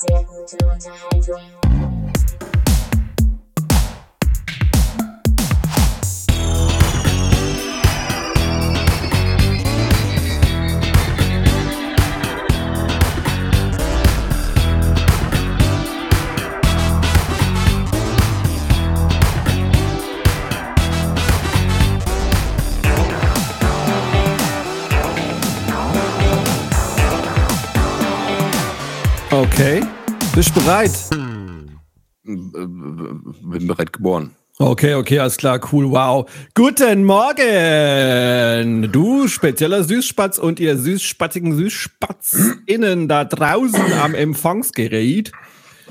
sehr gute Unterhaltung. Okay. Bist du bereit? Bin bereit geboren. Okay, okay, alles klar, cool, wow. Guten Morgen, du spezieller Süßspatz und ihr süßspatzigen SüßspatzInnen da draußen am Empfangsgerät.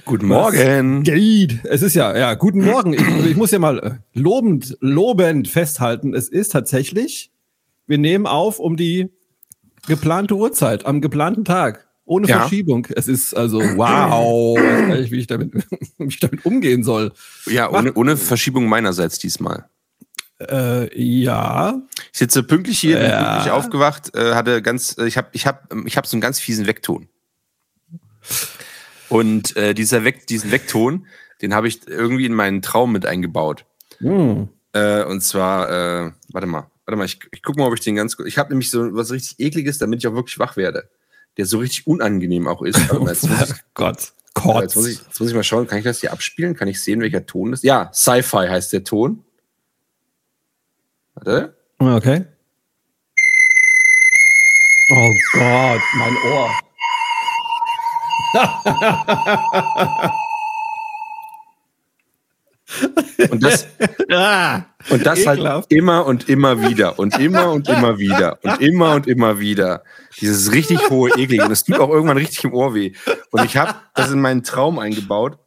Guten Morgen. Geht. Es ist ja, ja, guten Morgen. Ich, ich muss ja mal äh, lobend, lobend festhalten. Es ist tatsächlich, wir nehmen auf um die geplante Uhrzeit, am geplanten Tag. Ohne Ja. Verschiebung. Es ist also, wow, ich weiß nicht, wie ich damit, wie ich damit umgehen soll. Ja, ohne, ohne Verschiebung meinerseits diesmal. Äh, ja. Ich sitze pünktlich hier, bin Ja. pünktlich aufgewacht, äh, hatte ganz, äh, ich habe ich hab, ich hab so einen ganz fiesen Weckton. Und äh, dieser Weck, diesen Weckton, den habe ich irgendwie in meinen Traum mit eingebaut. Hm. Äh, und zwar, äh, warte mal, warte mal, ich, ich guck mal, ob ich den ganz gut. Ich habe nämlich so was richtig ekliges, damit ich auch wirklich wach werde. Der so richtig unangenehm auch ist. Mal, jetzt, muss ich, Gott. Aber jetzt, muss ich, jetzt muss ich mal schauen, kann ich das hier abspielen? Kann ich sehen, welcher Ton das ist? Ja, Sci-Fi heißt der Ton. Warte. Okay. Oh Gott, mein Ohr. Und das, Ah, und das halt Ekelhaft. immer und immer wieder und immer und immer wieder und immer und immer wieder. Dieses richtig hohe Eklige. Und es tut auch irgendwann richtig im Ohr weh. Und ich habe das in meinen Traum eingebaut.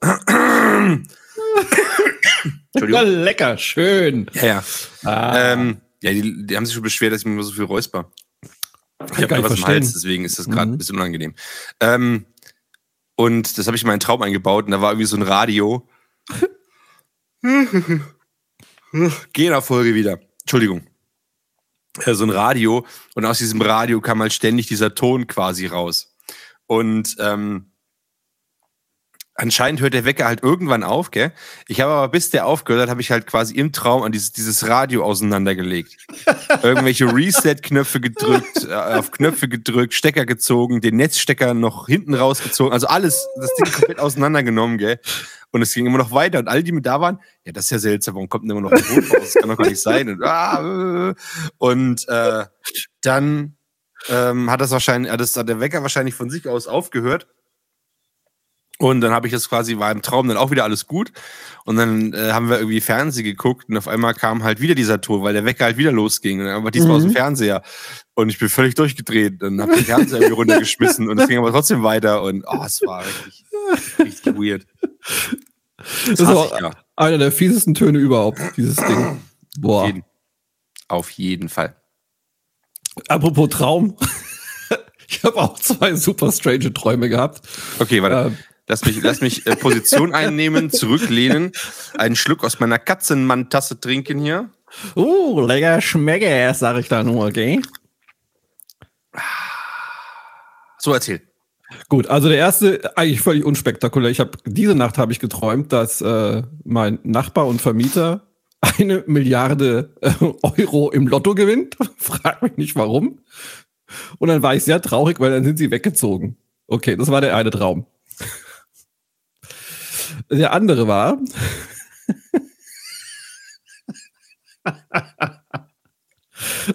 Entschuldigung. lecker, schön. Ja, ja. Ah, Ähm, ja, die, die haben sich schon beschwert, dass ich mir immer so viel räusper. Ich habe was im. Hals, deswegen ist das gerade Mhm. ein bisschen unangenehm. Ähm, und das habe ich in meinen Traum eingebaut und da war irgendwie so ein Radio. Geh in der Folge wieder. Entschuldigung. Äh, so ein Radio und aus diesem Radio kam halt ständig dieser Ton quasi raus. Und ähm, anscheinend hört der Wecker halt irgendwann auf, gell? Ich habe aber bis der aufgehört hat, habe ich halt quasi im Traum an dieses, dieses Radio auseinandergelegt. Irgendwelche Reset-Knöpfe gedrückt, äh, auf Knöpfe gedrückt, Stecker gezogen, den Netzstecker noch hinten rausgezogen, also alles, das Ding komplett auseinandergenommen, gell? Und es ging immer noch weiter und alle, die mit da waren, ja, das ist ja seltsam, warum kommt denn immer noch ein Ton raus? Das kann doch gar nicht sein. Und, ah, und äh, dann ähm, hat das wahrscheinlich, hat, das, hat der Wecker wahrscheinlich von sich aus aufgehört. Und dann habe ich das quasi, war im Traum dann auch wieder alles gut. Und dann äh, haben wir irgendwie Fernsehen geguckt und auf einmal kam halt wieder dieser Ton, weil der Wecker halt wieder losging. Und dann aber diesmal aus dem Mhm. Fernseher. Und ich bin völlig durchgedreht und habe den Fernseher irgendwie runtergeschmissen und es ging aber trotzdem weiter. Und oh, es war richtig, richtig weird. das ist hasse auch ja. einer der fiesesten Töne überhaupt, dieses Ding. Auf Boah. jeden, auf jeden Fall. Apropos Traum. Ich habe auch zwei super strange Träume gehabt. Okay, warte. Ähm, Lass mich, lass mich äh, Position einnehmen, zurücklehnen, einen Schluck aus meiner Katzenmann-Tasse trinken hier. Uh, lecker Schmecke, sag ich da nur, okay? So, erzähl. Gut, also der erste, eigentlich völlig unspektakulär. Ich habe diese Nacht habe ich geträumt, dass äh, mein Nachbar und Vermieter eine Milliarde äh, Euro im Lotto gewinnt. Frag mich nicht warum. Und dann war ich sehr traurig, weil dann sind sie weggezogen. Okay, das war der eine Traum. Der andere war,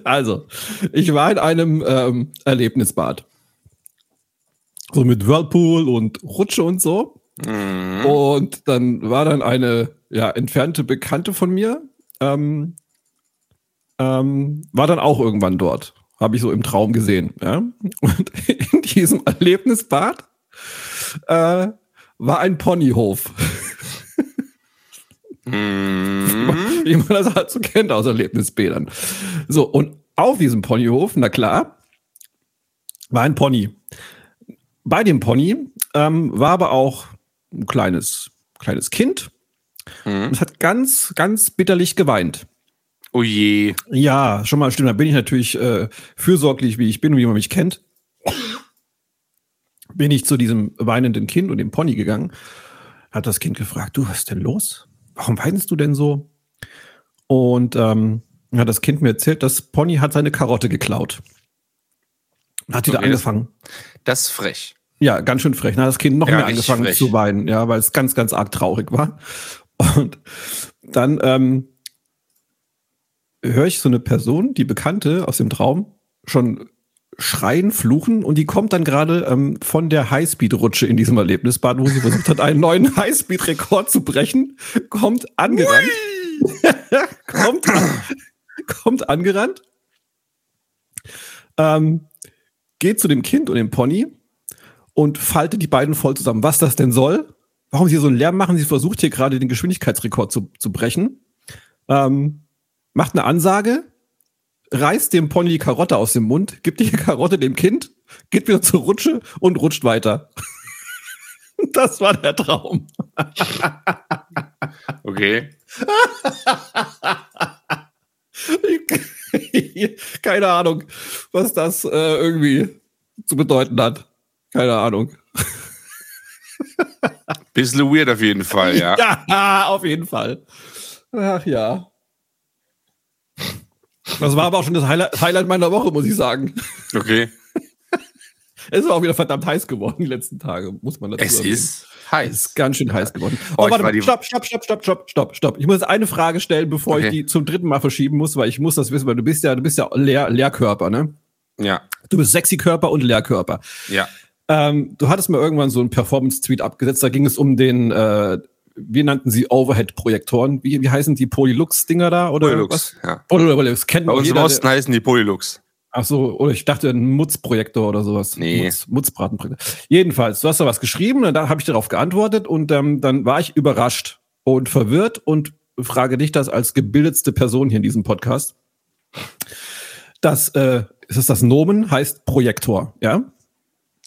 also, ich war in einem ähm, Erlebnisbad. So mit Whirlpool und Rutsche und so. Mhm. Und dann war dann eine ja, entfernte Bekannte von mir, ähm, ähm, war dann auch irgendwann dort. Habe ich so im Traum gesehen. Ja? Und in diesem Erlebnisbad äh, war ein Ponyhof, Mhm. wie man das halt so kennt aus Erlebnisbädern. So, und auf diesem Ponyhof, na klar, war ein Pony. Bei dem Pony ähm, war aber auch ein kleines, kleines Kind. Mhm. Und es hat ganz, ganz bitterlich geweint. Oh je. Ja, schon mal stimmt. Da bin ich natürlich äh, fürsorglich, wie ich bin und wie man mich kennt. bin ich zu diesem weinenden Kind und dem Pony gegangen. Hat das Kind gefragt, du, was ist denn los? Warum weinst du denn so? Und ähm, hat das Kind mir erzählt, das Pony hat seine Karotte geklaut. Hat wieder Okay, das- angefangen. Das ist frech. Ja, ganz schön frech. Dann hat das Kind noch Ja, mehr angefangen frech. zu weinen, ja, weil es ganz, ganz arg traurig war. Und dann ähm, höre ich so eine Person, die Bekannte aus dem Traum, schon schreien, fluchen und die kommt dann gerade ähm, von der Highspeed-Rutsche in diesem Erlebnisbad, wo sie versucht hat, einen neuen Highspeed-Rekord zu brechen, kommt angerannt. kommt, an, kommt angerannt. Ähm, geht zu dem Kind und dem Pony und faltet die beiden voll zusammen. Was das denn soll? Warum sie so einen Lärm machen? Sie versucht hier gerade den Geschwindigkeitsrekord zu, zu brechen. Ähm, macht eine Ansage, reißt dem Pony die Karotte aus dem Mund, gibt die Karotte dem Kind, geht wieder zur Rutsche und rutscht weiter. Das war der Traum. Okay. Keine Ahnung, was das äh, irgendwie zu bedeuten hat. Keine Ahnung. Bisschen weird auf jeden Fall, ja. Ja, auf jeden Fall. Ach ja. Das war aber auch schon das Highlight, Highlight meiner Woche, muss ich sagen. Okay. Es ist auch wieder verdammt heiß geworden die letzten Tage, muss man dazu Es erwähnen. ist Es heiß. ist ganz schön heiß geworden. Oh, Oh, ich warte mal, stopp, stopp, stopp, stopp, stopp, stopp, stopp. Ich muss eine Frage stellen, bevor ich Okay. die zum dritten Mal verschieben muss, weil ich muss das wissen, weil du bist ja, du bist ja Leer, Leerkörper, ne? Ja, Du bist Sexy-Körper und Leerkörper. ja. Ähm, du hattest mir irgendwann so einen Performance-Tweet abgesetzt, da ging es um den, äh, wir nannten sie Overhead-Projektoren. Wie, wie heißen die Polylux-Dinger da? Oder Polylux, ja. was? Oder Polylux, kennt Bei uns im jeder, Osten heißen die Polylux. Ach so, oder ich dachte ein Mutzprojektor oder sowas. Nee. Mutz, Mutzbratenprojektor. Jedenfalls, du hast da was geschrieben und da habe ich darauf geantwortet und ähm, dann war ich überrascht und verwirrt und frage dich das als gebildetste Person hier in diesem Podcast. Das, äh, ist es das Nomen, heißt Projektor, ja?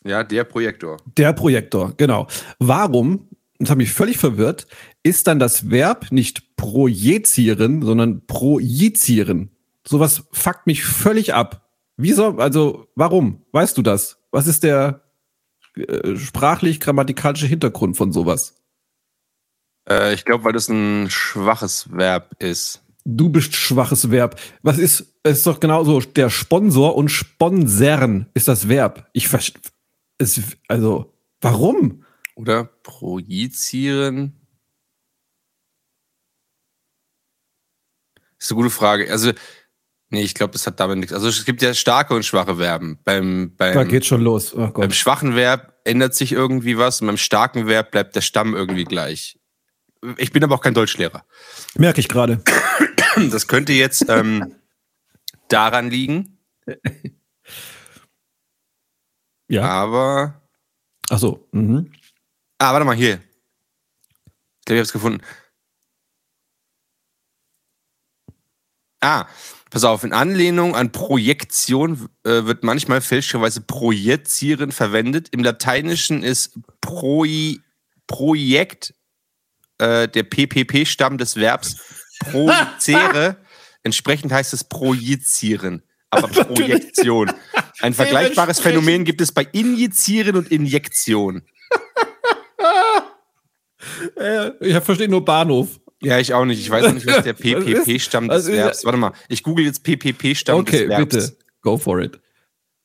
Ja, der Projektor. Der Projektor, genau. Warum, das hat mich völlig verwirrt, ist dann das Verb nicht projizieren, sondern projizieren? Sowas fuckt mich völlig ab. Wieso, also, warum? Weißt du das? Was ist der äh, sprachlich-grammatikalische Hintergrund von sowas? Äh, ich glaube, weil das ein schwaches Verb ist. Du bist schwaches Verb. Was ist, es ist doch genauso, der Sponsor und sponsern ist das Verb. Ich verstehe, also, warum? Oder projizieren. ist eine gute Frage. Also, nee, ich glaube, das hat damit nichts. Also, es gibt ja starke und schwache Verben. Beim, Da beim, geht schon los. Oh beim schwachen Verb ändert sich irgendwie was und beim starken Verb bleibt der Stamm irgendwie gleich. Ich bin aber auch kein Deutschlehrer. Merke ich gerade. Das könnte jetzt ähm, daran liegen, Ja. aber. Ach so. Mhm. Ah, warte mal, hier. Ich glaube, ich habe es gefunden. Ah, pass auf, in Anlehnung an Projektion äh, wird manchmal fälschlicherweise projizieren verwendet. Im Lateinischen ist Proi, Projekt äh, der PPP-Stamm des Verbs projizere. Entsprechend heißt es projizieren, aber Projektion. Ein vergleichbares. Phänomen gibt es bei Injizieren und Injektion. Äh, ich verstehe nur Bahnhof. Ja, ich auch nicht. Ich weiß auch nicht, was der PPP-Stamm des ist- Verbs. Warte mal, ich google jetzt PPP-Stamm Okay, des Verbs. bitte. Go for it.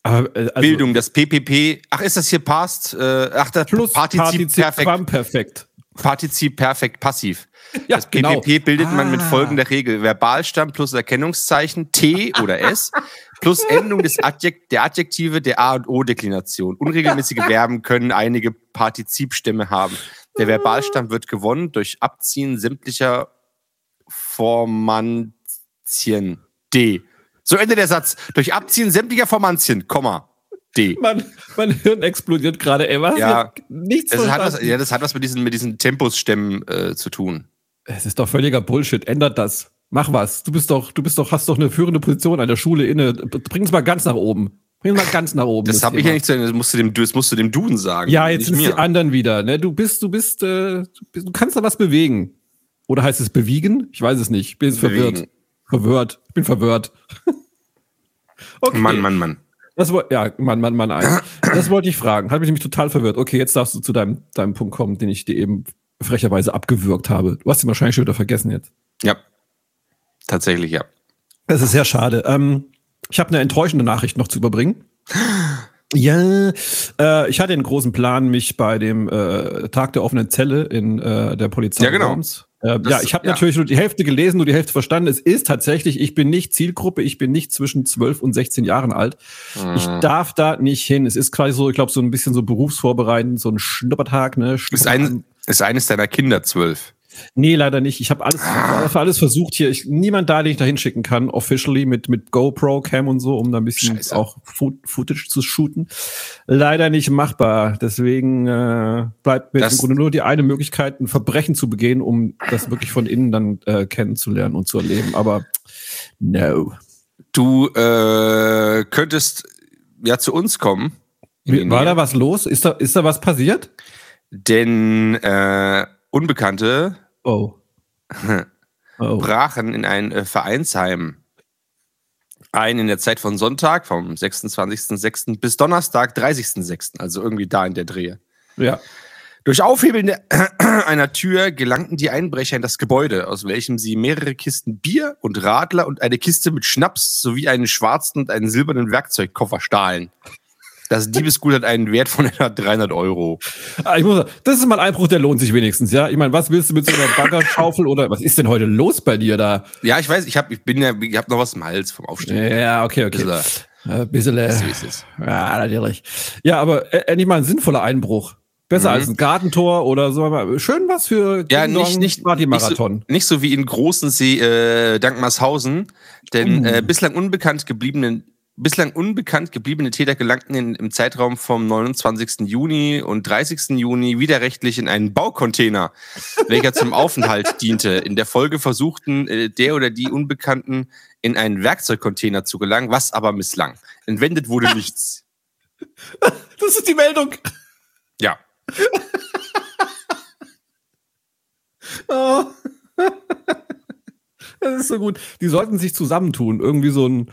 Aber, äh, also, Bildung, das PPP. Ach, ist das hier past? Äh, ach, das Plus Partizip, Partizip perfekt. Partizip perfekt passiv. Ja, Das PPP bildet man mit Ah. folgender Regel. Verbalstamm plus Erkennungszeichen T oder S plus Endung des Adjekt der Adjektive der A- und O-Deklination. Unregelmäßige Verben können einige Partizipstämme haben. Der Verbalstamm wird gewonnen durch Abziehen sämtlicher Formantien. D. So endet der Satz. Durch Abziehen sämtlicher Formantien, Komma. D. Mein, mein Hirn explodiert gerade, ey. Was? Ja. Nichts Das hat was, ja, das hat was mit diesen, mit diesen Tempusstämmen äh, zu tun. Es ist doch völliger Bullshit. Ändert das. Mach was. Du bist doch, du bist doch, hast doch eine führende Position an der Schule inne. Bring's mal ganz nach oben. Bring's mal ganz nach oben. Das habe ich ja nicht zu Ende. Das musst du dem, das musst du dem Duden sagen. Ja, jetzt sind die anderen wieder. Ne? Du bist, du bist, äh, du bist, du kannst da was bewegen. Oder heißt es bewegen? Ich weiß es nicht. Ich bin jetzt Bewegen. verwirrt. Verwirrt. Ich bin verwirrt. okay. Mann, Mann, Mann. Das ja, Mann, Mann, Mann, eins. Das wollte ich fragen. Hat mich nämlich total verwirrt. Okay, jetzt darfst du zu deinem, deinem Punkt kommen, den ich dir eben frecherweise abgewürgt habe. Du hast ihn wahrscheinlich schon wieder vergessen jetzt. Ja. Tatsächlich, ja. Das ist sehr schade. Ähm, ich habe eine enttäuschende Nachricht noch zu überbringen. Ja, äh, ich hatte den großen Plan, mich bei dem äh, Tag der offenen Zelle in äh, der Polizei Ja, genau. Äh, Das- ja, ich habe ja. natürlich nur die Hälfte gelesen, nur die Hälfte verstanden. Es ist tatsächlich, ich bin nicht Zielgruppe, ich bin nicht zwischen 12 und 16 Jahren alt. Ich Mhm. darf da nicht hin. Es ist quasi so, ich glaube, so ein bisschen so berufsvorbereitend, so ein Schnuppertag, ne? Ist, Schnuppertag. ein, ist eines deiner Kinder zwölf. Nee, leider nicht. Ich habe alles, für alles versucht hier. Ich, niemand da, den ich da hinschicken kann, officially mit, mit GoPro Cam und so, um da ein bisschen Scheiße. auch Fo Footage zu shooten. Leider nicht machbar. Deswegen äh, bleibt mir Das- im Grunde nur die eine Möglichkeit, ein Verbrechen zu begehen, um das wirklich von innen dann äh, kennenzulernen und zu erleben. Aber no. Du äh, könntest ja zu uns kommen. war da was los? Ist da, ist da was passiert? Denn äh, Unbekannte Oh. Oh. brachen in ein äh, Vereinsheim ein in der Zeit von Sonntag, vom 26.06. bis Donnerstag, 30.06., also irgendwie da in der Drehe. Ja. Durch Aufhebeln einer Tür gelangten die Einbrecher in das Gebäude, aus welchem sie mehrere Kisten Bier und Radler und eine Kiste mit Schnaps sowie einen schwarzen und einen silbernen Werkzeugkoffer stahlen. Das Diebesgut hat einen Wert von etwa 300 Euro. Ah, Ich muss sagen, das ist mal ein Einbruch, der lohnt sich wenigstens, ja. Ich meine, was willst du mit so einer Baggerschaufel oder was ist denn heute los bei dir da? Ja, ich weiß, ich hab, ich bin ja, ich hab noch was im Hals vom Aufstehen. Ja, okay, okay. Ein bisschen, äh, ja, natürlich. Ja, aber äh, endlich mal ein sinnvoller Einbruch. Besser Mhm. als ein Gartentor oder so. Schön was für Ja, nicht, nicht, nicht, so, Party-Marathon. nicht so wie in Großensee, äh, Dankmarshausen, denn Uh. äh, bislang unbekannt gebliebenen Bislang unbekannt gebliebene Täter gelangten in, im Zeitraum vom 29. Juni und 30. Juni widerrechtlich in einen Baucontainer, welcher zum Aufenthalt diente. In der Folge versuchten äh, der oder die Unbekannten in einen Werkzeugcontainer zu gelangen, was aber misslang. Entwendet wurde nichts. Das ist die Meldung. Ja. Oh. Das ist so gut. Die sollten sich zusammentun. Irgendwie so ein,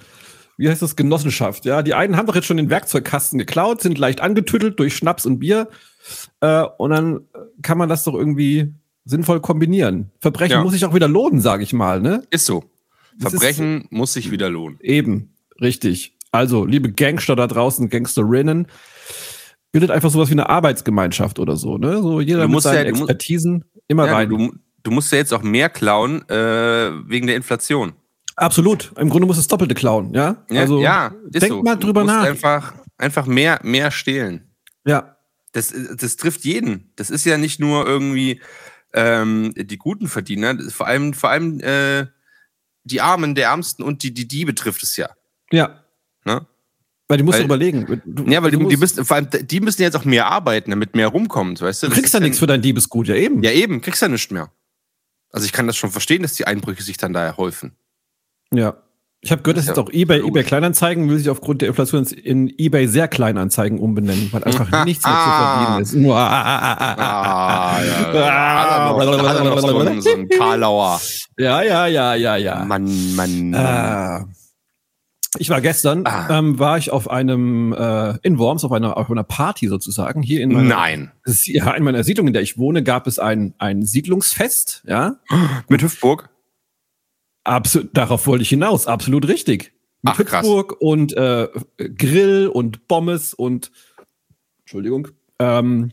wie heißt das, Genossenschaft. Ja, die einen haben doch jetzt schon den Werkzeugkasten geklaut, sind leicht angetüttelt durch Schnaps und Bier. Äh, und dann kann man das doch irgendwie sinnvoll kombinieren. Verbrechen Ja. muss sich auch wieder lohnen, sage ich mal, ne? Ist so. Das ist- Verbrechen muss sich wieder lohnen. Eben, richtig. Also, liebe Gangster da draußen, Gangsterinnen, bildet einfach sowas wie eine Arbeitsgemeinschaft oder so, ne? So jeder musst seinen ja- du musst- Expertisen immer Ja, rein. du, du musst ja jetzt auch mehr klauen äh, wegen der Inflation. Absolut. Im Grunde muss es Doppelte klauen, ja? Ja, also, ja, ist denk so. mal drüber nach. Einfach, einfach mehr, mehr stehlen. Ja. Das, das trifft jeden. Das ist ja nicht nur irgendwie ähm, die guten Verdiener, das ist vor allem, vor allem äh, die Armen, der Ärmsten und die, die Diebe trifft es ja. Ja. Ne? Weil die musst Weil- du überlegen. Du, Ja, weil die, du, die, musst, müssen, vor allem, die müssen jetzt auch mehr arbeiten, damit mehr rumkommt, weißt du? du Das kriegst ja nichts für dein Diebesgut, ja eben. Ja, eben, kriegst ja nichts mehr. Also ich kann das schon verstehen, dass die Einbrüche sich dann da häufen. Ja. Ich habe gehört, dass jetzt auch eBay, logisch. eBay Kleinanzeigen will sich aufgrund der Inflation in eBay sehr Kleinanzeigen umbenennen, weil einfach nichts mehr zu verdienen ist. Nur, so, einen Karlauer. Ja, ja, ja, ja, ja. Mann, Mann. Ah. Ich war gestern, Ah. ähm, war ich auf einem, äh, in Worms, auf einer, auf einer Party sozusagen. Hier in meiner, Nein. Ja, in meiner Siedlung, in der ich wohne, gab es ein, ein Siedlungsfest, ja. Mit Hüftburg? Absolut, darauf wollte ich hinaus, absolut richtig. Mit Ach, krass. Hüpfburg und äh, Grill und Pommes und Entschuldigung. Ähm,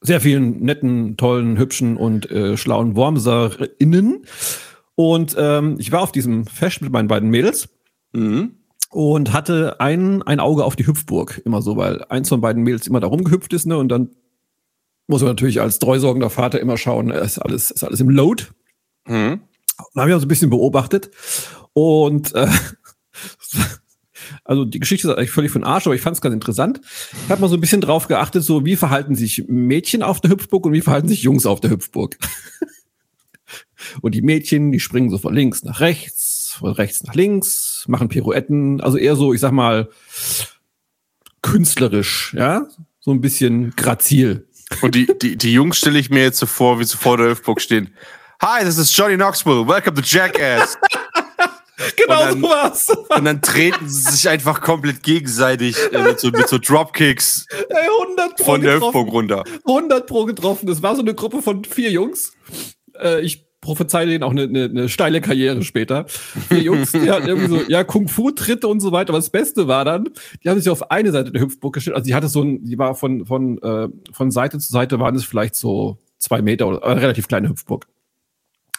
sehr vielen netten, tollen, hübschen und äh, schlauen WormserInnen. Und ähm, ich war auf diesem Fest mit meinen beiden Mädels Mhm. und hatte ein, ein Auge auf die Hüpfburg. Immer so, weil eins von beiden Mädels immer da rumgehüpft ist, ne? Und dann muss man natürlich als treusorgender Vater immer schauen, äh, ist alles, ist alles im Load. Mhm. Dann habe ich auch so ein bisschen beobachtet. Und äh, also die Geschichte ist eigentlich völlig von Arsch, aber ich fand es ganz interessant. Ich habe mal so ein bisschen drauf geachtet, so wie verhalten sich Mädchen auf der Hüpfburg und wie verhalten sich Jungs auf der Hüpfburg. und die Mädchen, die springen so von links nach rechts, von rechts nach links, machen Pirouetten, also eher so, ich sag mal, künstlerisch, ja, so ein bisschen grazil. Und die, die, die Jungs stelle ich mir jetzt so vor, wie sie vor der Hüftburg stehen. Hi, this is Johnny Knoxville. Welcome to Jackass. Genau Und dann- so war's. Und dann treten sie sich einfach komplett gegenseitig äh, mit, so, mit so Dropkicks Ey, 100 Pro von der. Hüftburg runter. 100 Pro getroffen. Das war so eine Gruppe von vier Jungs. Äh, ich prophezeie denen auch eine, eine, eine steile Karriere später. Vier Jungs, die hatten irgendwie so, ja, Kung-Fu-Tritte und so weiter. Aber das Beste war dann, die haben sich auf eine Seite der Hüpfburg gestellt. Also die hatte so ein, die war von, von, äh, von Seite zu Seite waren es vielleicht so zwei Meter oder äh, relativ kleine Hüpfburg.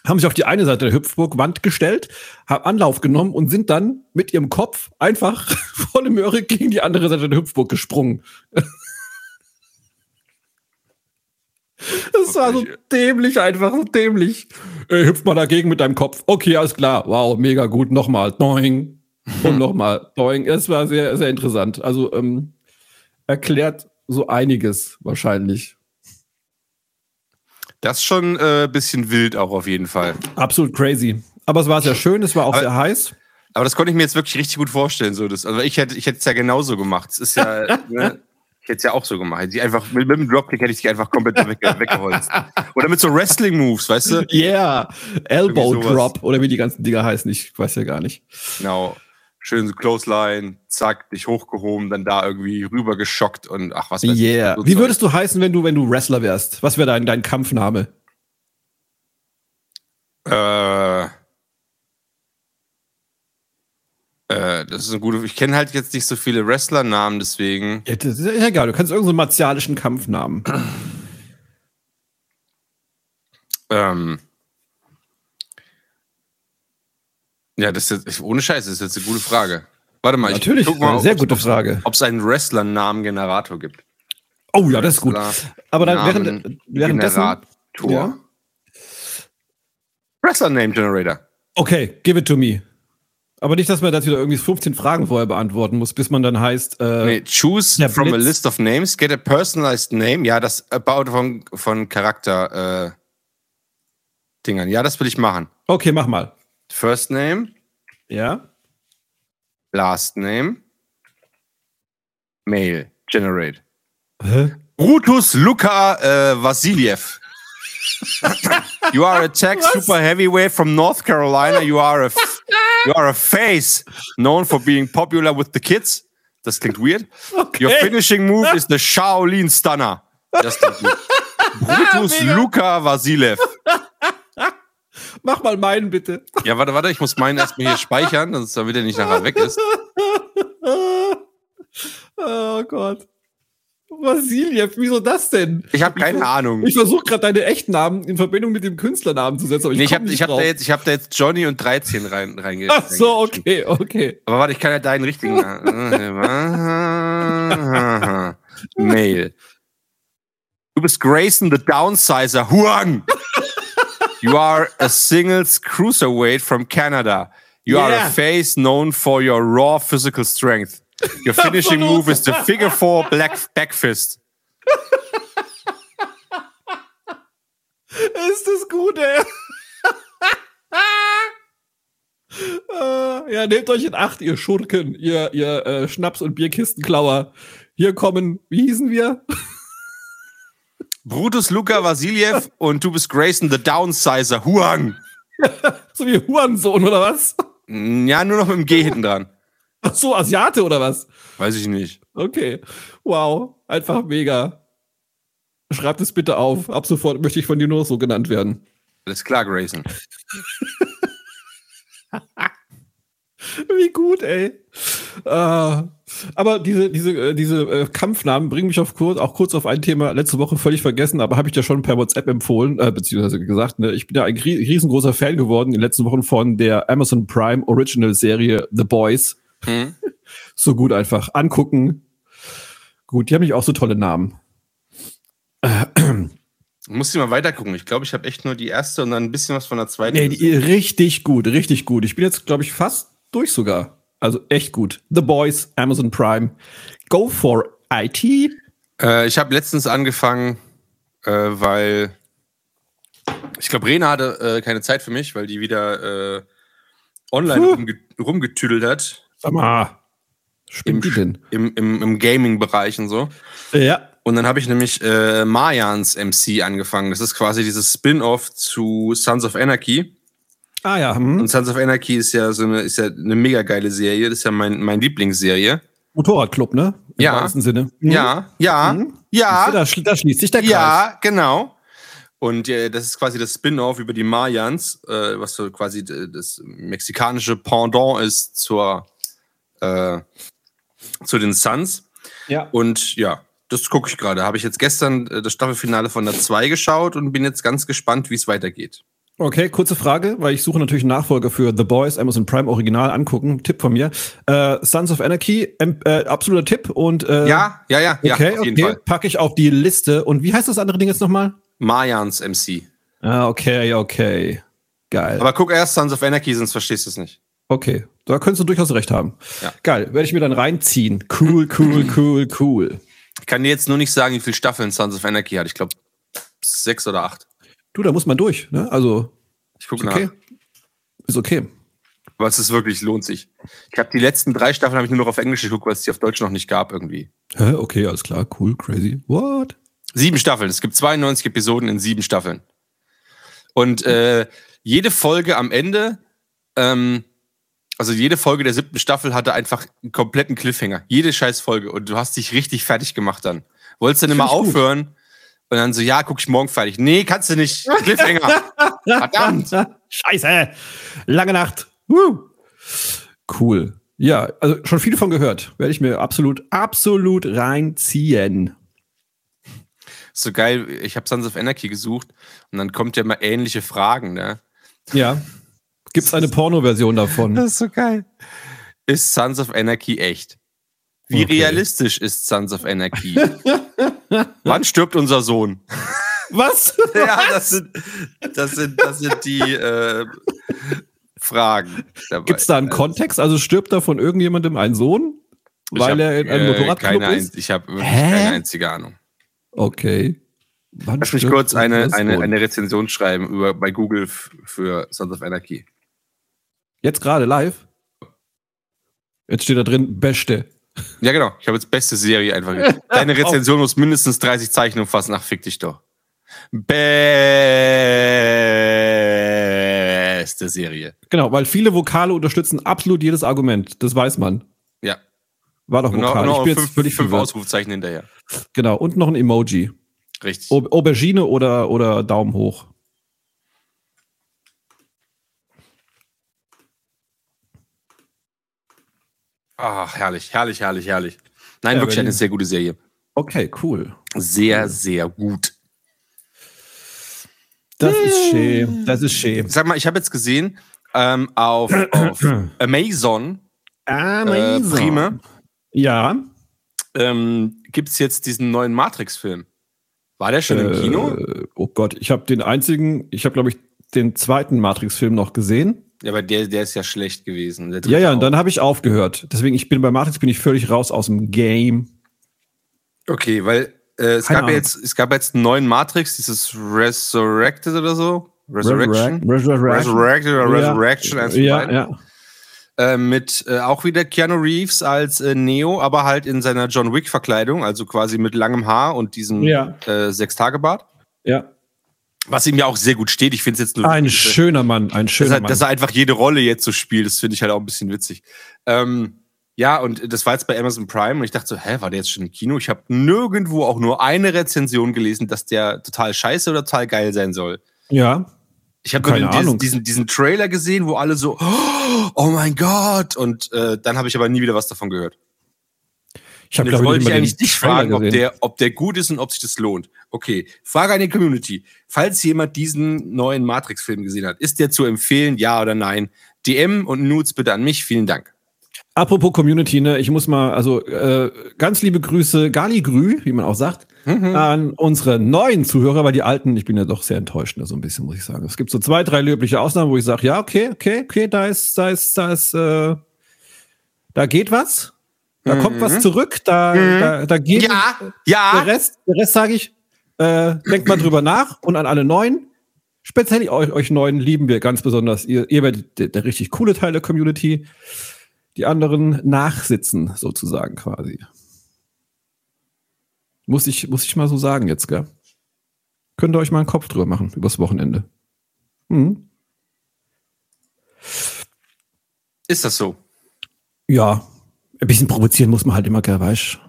Haben sich auf die eine Seite der Hüpfburg-Wand gestellt, haben Anlauf genommen und sind dann mit ihrem Kopf einfach volle Möhre gegen die andere Seite der Hüpfburg gesprungen. Das war so dämlich, einfach so dämlich. Ey, hüpf mal dagegen mit deinem Kopf. Okay, alles klar. Wow, mega gut. Nochmal. Doing. Und nochmal. Doing. Es war sehr, sehr interessant. Also, ähm, erklärt so einiges wahrscheinlich. Das ist schon ein äh, bisschen wild auch auf jeden Fall. Absolut crazy. Aber es war sehr schön, es war auch Aber- sehr heiß. Aber das konnte ich mir jetzt wirklich richtig gut vorstellen. So das, also ich hätte ich hätte es ja genauso gemacht. Es ist ja, ne, ich hätte es ja auch so gemacht. Die einfach, mit, mit dem Dropkick hätte ich dich einfach komplett weg, weggeholzt. Oder mit so Wrestling-Moves, weißt du? Yeah. Elbow. Drop oder wie die ganzen Dinger heißen. Ich weiß ja gar nicht. Genau. Schön so Clothesline, zack, dich hochgehoben, dann da irgendwie rüber geschockt und ach, was weiß ich. Yeah. So Wie Zeug. würdest du heißen, wenn du, wenn du Wrestler wärst? Was wäre dein, dein Kampfname? Äh, äh, das ist eine gute. Ich kenne halt jetzt nicht so viele Wrestler-Namen, deswegen. Ja, das ist ja egal. Du kannst irgendeinen so martialischen Kampfnamen. Ähm, ja, das ist jetzt, ohne Scheiß, das ist jetzt eine gute Frage. Warte mal, Natürlich, ich guck mal, eine sehr gute Frage. Ob es einen Wrestler-Namen-Generator gibt. Oh ja, das ist gut. Wrestler- Aber dann während, währenddessen. Generator. Ja. Wrestler-Name-Generator. Okay, give it to me. Aber nicht, dass man das wieder irgendwie 15 Fragen vorher beantworten muss, bis man dann heißt, äh, Nee, choose from a list of names, get a personalized name. Ja, das about von, von Charakter äh, Dingern. Ja, das will ich machen. okay, mach mal. First name, Ja? last name, male, generate. Brutus Luka uh, äh, Vasiliev. you are a tech super heavyweight from North Carolina. You are a f- you are a face known for being popular with the kids. Das klingt weird. Your finishing move is the Shaolin Stunner. Das klingt gut. Brutus Mega. Luka Vasiliev. Mach mal meinen bitte. Ja, warte, warte, ich muss meinen erstmal hier speichern, sonst damit er nicht nachher weg ist. oh Gott. Vasiljev, wieso das denn? Ich habe keine Ahnung. Ich versuche gerade deine Echtnamen in Verbindung mit dem Künstlernamen zu setzen, ich, Nee, ich habe ich hab da, jetzt- ich hab da jetzt Johnny und 13 rein, reinge Ach so, okay, okay. Aber warte, ich kann ja deinen richtigen Namen. Mail. Du bist Grayson the Downsizer Huang. You are a singles cruiserweight from Canada. You are Yeah. a face known for your raw physical strength. Your finishing move is the figure four black back fist. Ist das gut, ey? Äh, ja, nehmt euch in Acht, ihr Schurken, ihr, ihr äh, Schnaps- und Bierkistenklauer. Hier kommen, wie hießen wir? Brutus Luka Vasiliev und du bist Grayson the Downsizer Huang. So wie Hurensohn oder was? Ja, nur noch mit dem G hinten dran. Ach so, Asiate oder was? Weiß ich nicht. Okay. Wow. Einfach mega. Schreibt es bitte auf. Ab sofort möchte ich von dir nur so genannt werden. Alles klar, Grayson. Wie gut, ey. Äh, aber diese, diese, äh, diese äh, Kampfnamen bringen mich auf kurz, auch kurz auf ein Thema letzte Woche völlig vergessen, aber habe ich dir schon per WhatsApp empfohlen, äh, beziehungsweise gesagt, ne, ich bin ja ein rie- riesengroßer Fan geworden in den letzten Wochen von der Amazon Prime Original Serie The Boys. Hm? So gut einfach. Angucken. Gut, die haben nicht auch so tolle Namen. Muss ich mal weitergucken. Ich glaube, ich habe echt nur die erste und dann ein bisschen was von der zweiten. Nee, die, richtig gut, richtig gut. Ich bin jetzt, glaube ich, fast durch sogar. Also echt gut. The Boys, Amazon Prime. Go for IT. äh, ich habe letztens angefangen, äh, weil ich glaube, Rena hatte äh, keine Zeit für mich, weil die wieder äh, online rumge rumgetüdelt hat. Sag mal. Die denn? Im, im, im Gaming-Bereich und so. Ja. Und dann habe ich nämlich äh, Mayans MC angefangen. Das ist quasi dieses Spin-off zu Sons of Anarchy. Ah ja, hm. Und Sons of Anarchy ist ja so eine, ist ja eine mega geile Serie. Das ist ja mein, mein Lieblingsserie. Motorradclub, ne? Im Ja. wahrsten Sinne. Hm. Ja, ja, Mhm. ja, Da, schl- da schließt sich der Kreis. ja, genau. Und äh, das ist quasi das Spin-off über die Mayans, äh, was so quasi d- das mexikanische Pendant ist zur, äh, zu den Suns. Ja. Und ja, das gucke ich gerade. Habe ich jetzt gestern äh, das Staffelfinale von der 2 geschaut und bin jetzt ganz gespannt, wie es weitergeht. Okay, kurze Frage, weil ich suche natürlich einen Nachfolger für The Boys, Amazon Prime Original angucken. Tipp von mir. Äh, Sons of Anarchy, äh, absoluter Tipp. Und äh, Ja, ja, ja, ja, okay, auf jeden okay, Fall. packe ich auf die Liste. Und wie heißt das andere Ding jetzt nochmal? Mayans MC. Ah, okay, okay. Geil. Aber guck erst Sons of Anarchy, sonst verstehst du es nicht. okay, da könntest du durchaus recht haben. Ja. Geil, werde ich mir dann reinziehen. Cool, cool, cool, cool. Ich kann dir jetzt nur nicht sagen, wie viele Staffeln Sons of Anarchy hat. Ich glaube, sechs oder acht. Du, da muss man durch, ne? Also, Ich gucke ist okay. nach. Ist okay. Aber es ist wirklich, lohnt sich. Ich habe die letzten drei Staffeln habe ich nur noch auf Englisch geguckt, weil es die auf Deutsch noch nicht gab irgendwie. Hä? Okay, alles klar, cool, crazy. What? Sieben Staffeln. Es gibt 92 Episoden in sieben Staffeln. Und äh, jede Folge am Ende, ähm, also jede Folge der siebten Staffel hatte einfach einen kompletten Cliffhanger. Jede scheiß Folge. Und du hast dich richtig fertig gemacht dann. Wolltest dann immer Find ich gut. Und dann so, ja, guck ich morgen fertig. Nee, kannst du nicht. Cliffhanger. Verdammt. Scheiße. Lange Nacht. Woo. Cool. Ja, also schon viel davon gehört. Werde ich mir absolut, absolut reinziehen. So geil, ich habe Sons of Anarchy gesucht und dann kommt ja mal ähnliche Fragen, ne? Ja. Gibt es eine Porno-Version davon? ist so geil. Ist Sons of Anarchy echt? Wie Okay. realistisch ist Sons of Anarchy? Wann stirbt unser Sohn? Was? ja, das sind, das sind, das sind die äh, Fragen. Gibt es da einen Kontext? Also stirbt da von irgendjemandem ein Sohn? Weil hab, er in einem äh, Motorradclub keine ist? Ich habe wirklich Hä? keine einzige Ahnung. Okay. Wann Lass mich kurz eine, eine, eine Rezension schreiben über, bei Google für Sons of Anarchy. Jetzt gerade live? Jetzt steht da drin, beste. Ja, genau. Ich habe jetzt beste Serie einfach. Deine Rezension muss mindestens 30 Zeichen umfassen. Ach, fick dich doch. Beste Serie. Genau, weil viele Vokale unterstützen absolut jedes Argument. Das weiß man. Ja. War doch Und noch, Vokal. noch ich bin jetzt fünf, völlig fünf. Ausrufezeichen hinterher. Genau, und noch ein Emoji. Richtig. Au- Aubergine oder, oder Daumen hoch. Ach, herrlich, herrlich, herrlich, herrlich. Nein, Ja, wirklich eine sehr gute Serie. Okay, cool. Sehr, sehr gut. Das ist schön. Das ist schön. Sag mal, ich habe jetzt gesehen, ähm, auf, auf Amazon äh, Prime Ja. ähm, gibt es jetzt diesen neuen Matrix-Film. War der schon im Kino? Äh, oh Gott, ich habe den einzigen, ich habe glaube ich den zweiten Matrix-Film noch gesehen. Ja, aber der, der ist ja schlecht gewesen. Der Ja, ja, auch. und dann habe ich aufgehört. Deswegen, ich bin bei Matrix bin ich völlig raus aus dem Game. Okay, weil äh, es, Keine gab ja Ahnung. jetzt, es gab jetzt einen neuen Matrix, dieses Resurrected oder so. Resurrection? Resurrection. Resurrected oder Ja. Resurrection, Ja, beiden. ja. Äh, mit äh, auch wieder Keanu Reeves als äh, Neo, aber halt in seiner John Wick-Verkleidung, also quasi mit langem Haar und diesem Ja. äh, Sechstagebart. ja. Was ihm ja auch sehr gut steht. Ich finde es jetzt nur Ein witzig, schöner Mann, ein dass, schöner er, Mann. dass er einfach jede Rolle jetzt so spielt. Das finde ich halt auch ein bisschen witzig. Ähm, ja, und das war jetzt bei Amazon Prime und ich dachte so, hä, war der jetzt schon im Kino? Ich habe nirgendwo auch nur eine Rezension gelesen, dass der total scheiße oder total geil sein soll. ja. Ich habe Keine nur diesen, diesen, diesen Trailer gesehen, wo alle so, oh mein Gott, und äh, dann habe ich aber nie wieder was davon gehört. Ich habe glaube wollte ich eigentlich dich fragen, ob der, ob der gut ist und ob sich das lohnt. Okay, Frage an die Community. Falls jemand diesen neuen Matrix-Film gesehen hat, ist der zu empfehlen, ja oder nein? DM und Nudes bitte an mich. Vielen Dank. Apropos Community, ne, ich muss mal, also äh, ganz liebe Grüße, Gali Grü, wie man auch sagt, Mhm. an unsere neuen Zuhörer, weil die alten, ich bin ja doch sehr enttäuscht, ne, so ein bisschen, muss ich sagen. Es gibt so zwei, drei löbliche Ausnahmen, wo ich sage, ja, okay, okay, okay, da ist, da ist, da ist, äh, da geht was, da kommt was zurück, da, da, da geht Mhm. Ja, der ja. Rest, der Rest sage ich, äh, denkt mal drüber nach und an alle Neuen. Speziell euch, euch Neuen lieben wir ganz besonders. Ihr, ihr werdet der, der richtig coole Teil der Community. Die anderen nachsitzen, sozusagen quasi. Muss ich, muss ich mal so sagen jetzt, gell? Könnt ihr euch mal einen Kopf drüber machen, übers Wochenende. Hm. Ist das so? Ja, ein bisschen provozieren muss man halt immer, gell, weißt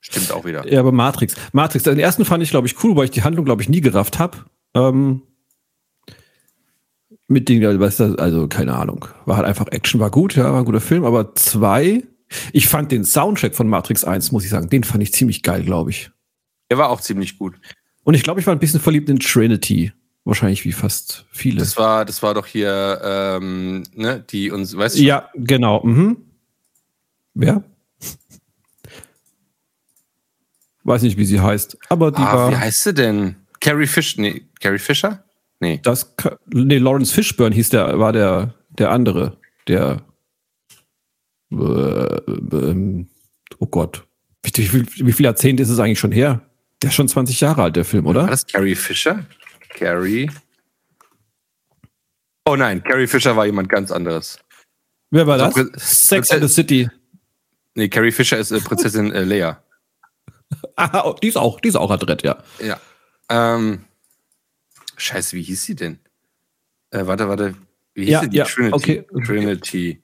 Stimmt auch wieder. Ja, aber Matrix. Matrix, den ersten fand ich, glaube ich, cool, weil ich die Handlung, glaube ich, nie gerafft habe. Ähm, mit den, weißt du, also keine Ahnung. War halt einfach Action, war gut, ja, war ein guter Film, aber zwei, ich fand den Soundtrack von Matrix 1, muss ich sagen, den fand ich ziemlich geil, glaube ich. Der war auch ziemlich gut. Und ich glaube, ich war ein bisschen verliebt in Trinity. Wahrscheinlich wie fast viele. Das war, das war doch hier, ähm, ne, die uns, weißt du? Ja, genau. Mhm. Wer? Weiß nicht, wie sie heißt. Aber die ah, war. wie heißt sie denn? Carrie Fisher? Nee, Carrie Fisher? Nee. Das, nee, Lawrence Fishburne hieß der, war der, der andere, der, äh, ähm, oh Gott, wie, wie, viel, wie viele Jahrzehnte ist es eigentlich schon her? Der ist schon 20 Jahre alt, der Film, War oder? das Carrie Fisher? Carrie. Oh nein, Carrie Fisher war jemand ganz anderes. Wer war das? Also, Sex and the City. Nee, Carrie Fisher ist äh, Prinzessin äh, Leia. Ah, die ist auch, die ist auch adrett, ja. Ja. Ähm, scheiße, wie hieß sie denn? Äh, warte, warte. Wie hieß Ja, sie? Die ja, Trinity. okay. Trinity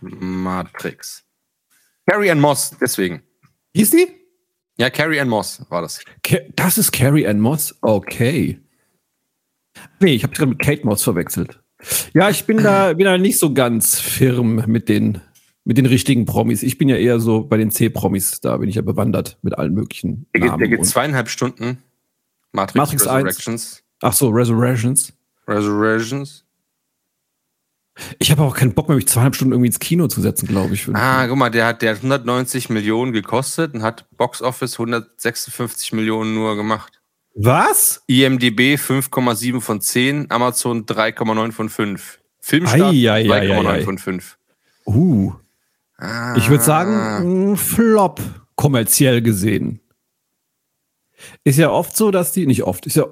Matrix. Carrie Ann Moss, deswegen. Hieß die? Ja, Carrie Ann Moss war das. Das ist Carrie Ann Moss? Okay. Nee, ich habe gerade mit Kate Moss verwechselt. Ja, ich bin da, bin da nicht so ganz firm mit den, mit den richtigen Promis. Ich bin ja eher so bei den C-Promis, da bin ich ja bewandert mit allen möglichen Der geht, Namen. der geht zweieinhalb Stunden. Matrix, Matrix 1. Resurrections. Ach so, Resurrections. Resurrections. Ich habe auch keinen Bock mehr, mich zweieinhalb Stunden irgendwie ins Kino zu setzen, glaube ich. Ah, guck mal, der hat, der hat 190 Millionen gekostet und hat Box Office 156 Millionen nur gemacht. Was? IMDB 5,7 von 10, Amazon 3,9 von 5. Filmstart Ei, ei, ei, 2,9 ei, ei. von 5. Uh. Ah. Ich würde sagen, Flop, kommerziell gesehen. Ist ja oft so, dass die, nicht oft, ist ja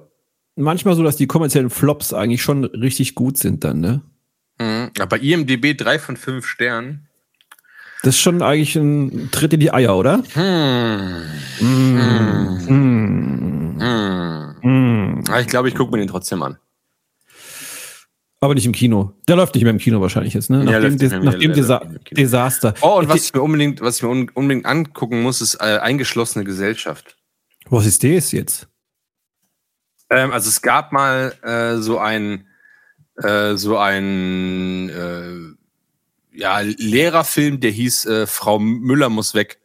manchmal so, dass die kommerziellen Flops eigentlich schon richtig gut sind dann, ne? Mhm. Aber IMDB 3 von 5 Sternen. Das ist schon eigentlich ein Tritt in die Eier, oder? Hm. Mm. Mm. Hm. Mm. Ah, Ich glaube, ich gucke mir den trotzdem an. Aber nicht im Kino. Der läuft nicht mehr im Kino wahrscheinlich jetzt, ne? Ja, Nach dem, läuft nicht mehr, nach dem Desa. Desaster. Oh, und was ich mir unbedingt, was ich mir un unbedingt angucken muss, ist äh, eingeschlossene Gesellschaft. Was ist das jetzt? Ähm, also es gab mal äh, so ein äh, so ein äh, ja, Lehrerfilm, der hieß äh, Frau Müller muss weg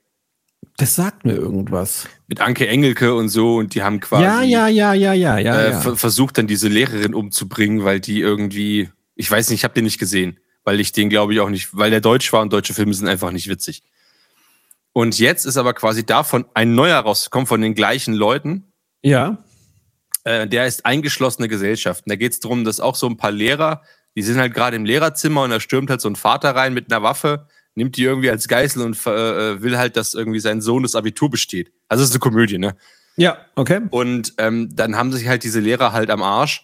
Das sagt mir irgendwas. Mit Anke Engelke und so und die haben quasi Ja, ja, ja, ja, ja, ja. äh, ja. ver- versucht dann diese Lehrerin umzubringen, weil die irgendwie, ich weiß nicht, ich habe den nicht gesehen, weil ich den glaube ich auch nicht, weil der deutsch war und deutsche Filme sind einfach nicht witzig. Und jetzt ist aber quasi davon ein neuer rausgekommen von den gleichen Leuten. ja. Äh, der ist eingeschlossene Gesellschaft. Und da geht es darum, dass auch so ein paar Lehrer, die sind halt gerade im Lehrerzimmer und da stürmt halt so ein Vater rein mit einer Waffe, nimmt die irgendwie als Geißel und äh, will halt, dass irgendwie sein Sohn das Abitur besteht. Also das ist eine Komödie, ne? Ja, okay. Und ähm, dann haben sich halt diese Lehrer halt am Arsch.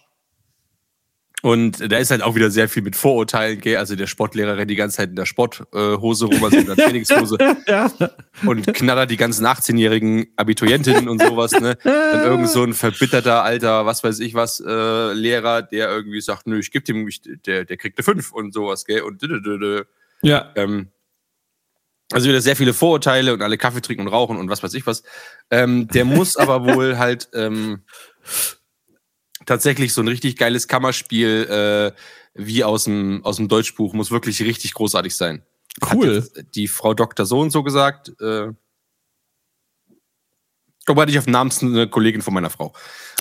Und da ist halt auch wieder sehr viel mit Vorurteilen, gell? Also der Sportlehrer rennt die ganze Zeit in der Sporthose rum, also in der Trainingshose ja. und knattert die ganzen 18-jährigen Abiturientinnen und sowas, ne? Dann irgend so ein verbitterter alter, was weiß ich was, äh, Lehrer, der irgendwie sagt, nö, ich geb dem, ich, der, der kriegt eine 5 und sowas, gell? Und dü- dü- dü- dü. Ja. ähm, also wieder sehr viele Vorurteile und alle Kaffee trinken und rauchen und was weiß ich was. Ähm, der muss aber wohl halt ähm, tatsächlich so ein richtig geiles Kammerspiel äh, wie aus dem, aus dem Deutschbuch, muss wirklich richtig großartig sein. Cool. Die Frau Dr. So und so gesagt. Äh, aber hatte ich auf den Namen eine Kollegin von meiner Frau.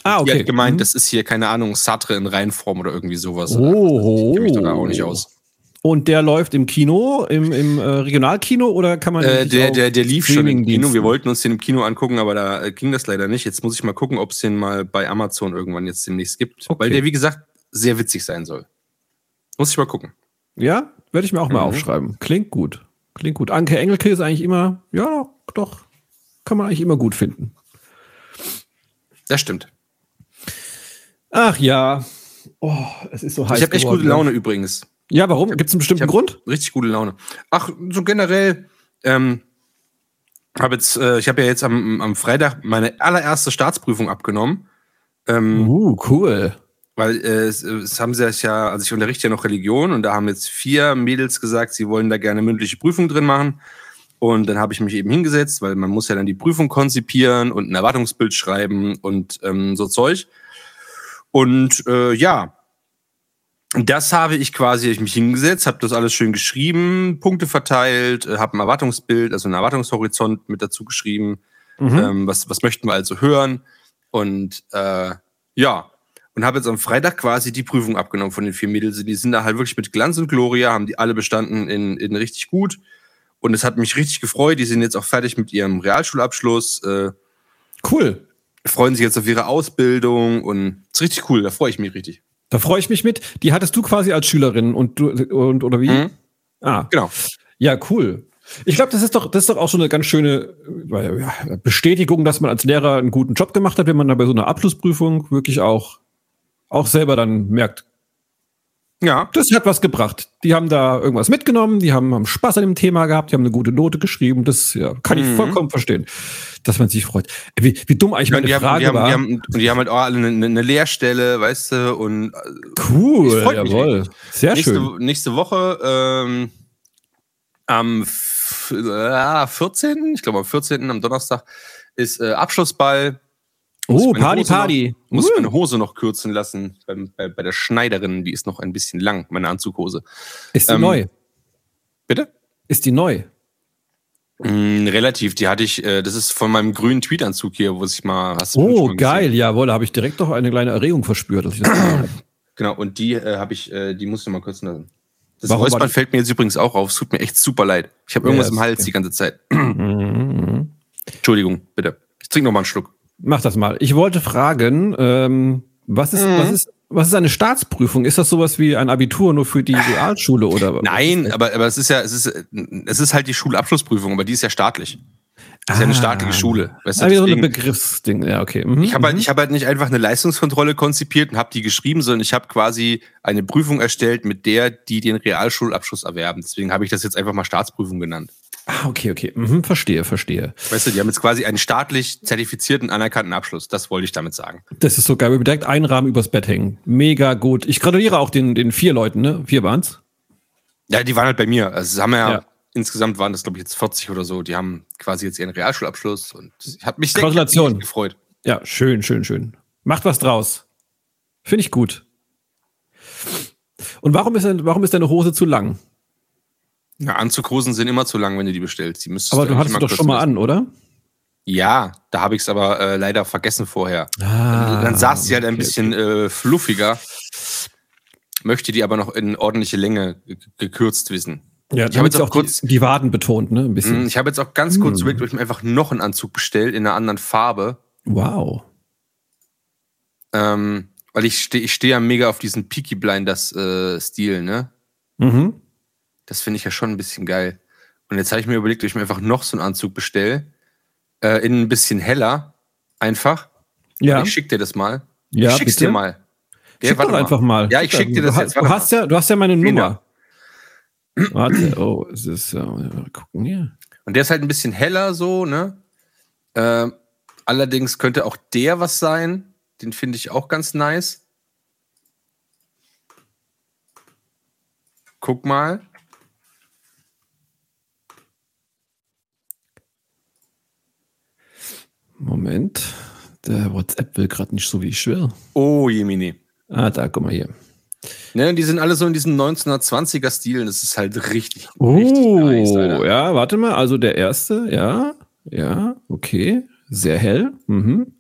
Ah, Die okay. hat gemeint, Mhm. das ist hier, keine Ahnung, Sartre in Reinform oder irgendwie sowas. Oh. Ich kenne mich da auch nicht aus. Und der läuft im Kino, im, im äh, Regionalkino oder kann man. Äh, der, der, der lief schon im Kino. Wir wollten uns den im Kino angucken, aber da äh, ging das leider nicht. Jetzt muss ich mal gucken, ob es den mal bei Amazon irgendwann jetzt demnächst gibt. Okay. Weil der, wie gesagt, sehr witzig sein soll. Muss ich mal gucken. Ja, werde ich mir auch mal Mhm. aufschreiben. Klingt gut. Klingt gut. Anke Engelke ist eigentlich immer, ja, doch, kann man eigentlich immer gut finden. Das stimmt. Ach ja. Oh, es ist so heiß. ich habe echt gute Laune übrigens. Ja, warum? Gibt es einen bestimmten Grund? Richtig gute Laune. Ach, so generell. Ähm, hab jetzt, äh, ich habe ja jetzt am, am Freitag meine allererste Staatsprüfung abgenommen. Ähm, Uh, cool. Weil äh, es, es haben sie ja, also ich unterrichte ja noch Religion und da haben jetzt vier Mädels gesagt, sie wollen da gerne mündliche Prüfung drin machen. Und dann habe ich mich eben hingesetzt, weil man muss ja dann die Prüfung konzipieren und ein Erwartungsbild schreiben und ähm, so Zeug. Und äh, ja, das habe ich quasi ich mich hingesetzt, habe das alles schön geschrieben, Punkte verteilt, äh, habe ein Erwartungsbild, also einen Erwartungshorizont mit dazu geschrieben. Mhm. Ähm, was, was möchten wir also hören? Und äh, ja, und habe jetzt am Freitag quasi die Prüfung abgenommen von den vier Mädels. Die sind da halt wirklich mit Glanz und Gloria, haben die alle bestanden in, in richtig gut. Und es hat mich richtig gefreut. Die sind jetzt auch fertig mit ihrem Realschulabschluss, äh, Cool. freuen sich jetzt auf ihre Ausbildung und ist richtig cool. Da freue ich mich richtig. Da freue ich mich mit. Die hattest du quasi als Schülerin und du und oder wie? Mhm. Ah, Genau. ja, cool. Ich glaube, das ist doch, das ist doch auch schon eine ganz schöne äh, ja, Bestätigung, dass man als Lehrer einen guten Job gemacht hat, wenn man da bei so einer Abschlussprüfung wirklich auch, auch selber dann merkt, Ja, das hat was gebracht. Die haben da irgendwas mitgenommen, die haben, haben Spaß an dem Thema gehabt, die haben eine gute Note geschrieben. Das ja, kann ich Mhm. vollkommen verstehen, dass man sich freut. Wie, wie dumm eigentlich Ja, meine die, haben, Frage die, haben, war. die, haben, und die haben halt auch alle eine, eine Lehrstelle, weißt du, und äh, cool, Ich jawohl. Sehr nächste, schön. nächste Woche ähm, am f- äh, 14., ich glaube am 14., am Donnerstag, ist äh, Abschlussball. Oh, Party, Hose Party. Noch, muss Uh. meine Hose noch kürzen lassen beim, bei, bei der Schneiderin, die ist noch ein bisschen lang, meine Anzughose. Ist die ähm, neu? Bitte? Ist die neu? Mm, relativ, die hatte ich, äh, das ist von meinem grünen Tweetanzug hier, wo ich mal. Hast Oh, geil, gesehen? jawohl, da habe ich direkt doch eine kleine Erregung verspürt. Genau, und die äh, habe ich, äh, die musst du mal kürzen lassen. Das Warum Räuspern fällt mir jetzt übrigens auch auf. Es tut mir echt super leid. Ich habe Ja, irgendwas ist im Hals okay. die ganze Zeit. Mhm. Entschuldigung, bitte. Ich trinke noch mal einen Schluck. Mach das mal. Ich wollte fragen, ähm, was, ist, Mhm. was, ist, was ist eine Staatsprüfung? Ist das sowas wie ein Abitur nur für die Realschule oder? Nein, aber, aber es ist ja, es ist, es ist halt die Schulabschlussprüfung, aber die ist ja staatlich. Das ist ja eine staatliche Schule. Weißt du, Ah, wie so ein deswegen- Begriffsding. Ja, okay. Mhm. ich habe halt, ich hab halt nicht einfach eine Leistungskontrolle konzipiert und habe die geschrieben, sondern ich habe quasi eine Prüfung erstellt, mit der die den Realschulabschluss erwerben. Deswegen habe ich das jetzt einfach mal Staatsprüfung genannt. Ah, okay, okay. Mhm, verstehe, verstehe. Weißt du, die haben jetzt quasi einen staatlich zertifizierten, anerkannten Abschluss. Das wollte ich damit sagen. Das ist so geil. Wir direkt einen Rahmen übers Bett hängen. Mega gut. Ich gratuliere auch den, den vier Leuten, ne? Vier waren's. Ja, die waren halt bei mir. Also haben ja, Ja. insgesamt waren das, glaube ich, jetzt 40 oder so. Die haben quasi jetzt ihren Realschulabschluss und ich habe mich sehr gefreut. Ja, schön, schön, schön. Macht was draus. Finde ich gut. Und warum ist, denn, warum ist deine Hose zu lang? Ja, Anzughosen sind immer zu lang, wenn du die bestellst. Die müsstest Aber du hattest immer doch schon mal an, oder? Ja, da habe ich es aber äh, leider vergessen vorher. Ah, Dann saß sie halt ein okay, bisschen äh, fluffiger. Möchte die aber noch in ordentliche Länge ge- gekürzt wissen. Ja, Ich habe jetzt auch auch kurz- die, die Waden betont, ne? Ein bisschen. Mm, Ich habe jetzt auch ganz kurz Hm. überlegt, ob ich mir einfach noch einen Anzug bestellt in einer anderen Farbe. Wow. Ähm, weil ich stehe ich steh ja mega auf diesen Peaky Blinders äh, Stil, ne? Mhm. Das finde ich ja schon ein bisschen geil. Und jetzt habe ich mir überlegt, ob ich mir einfach noch so einen Anzug bestelle. Äh, in ein bisschen heller. Einfach. Ja, Ich schick dir das mal. ja ich schick's bitte. dir mal. Ja, Schick doch einfach mal. Ja, ich Schick schick dir das du, jetzt. Du hast, ja, du hast ja meine. Nummer. Warte, oh, es ist ja. Mal gucken hier. Und der ist halt ein bisschen heller so, ne? Ähm, allerdings könnte auch der was sein. Den finde ich auch ganz nice. Guck mal. Moment. Der WhatsApp will gerade nicht so, wie ich will. Oh, Jemini. Ah, da, guck mal hier. Ne, die sind alle so in diesen 1920er Stilen. Das ist halt richtig, richtig Oh, nice, Alter. ja, warte mal. Also der erste, ja, ja, okay. Sehr hell. Mhm.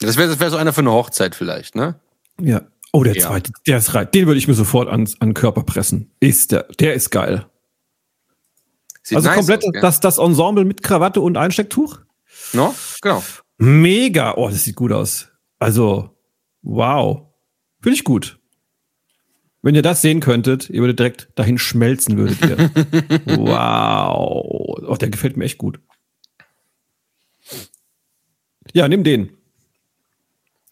Das wäre das wär so einer für eine Hochzeit vielleicht, ne? Ja. Oh, der Ja. zweite, der ist rein. Den würde ich mir sofort an, an den Körper pressen. Ist der, der ist geil. Sieht also nice komplett aus, das, das Ensemble mit Krawatte und Einstecktuch? No? Genau. Mega. Oh, das sieht gut aus. Also, wow. Finde ich gut. Wenn ihr das sehen könntet, ihr würdet direkt dahin schmelzen, würdet ihr. wow. Oh, der gefällt mir echt gut. Ja, nimm den.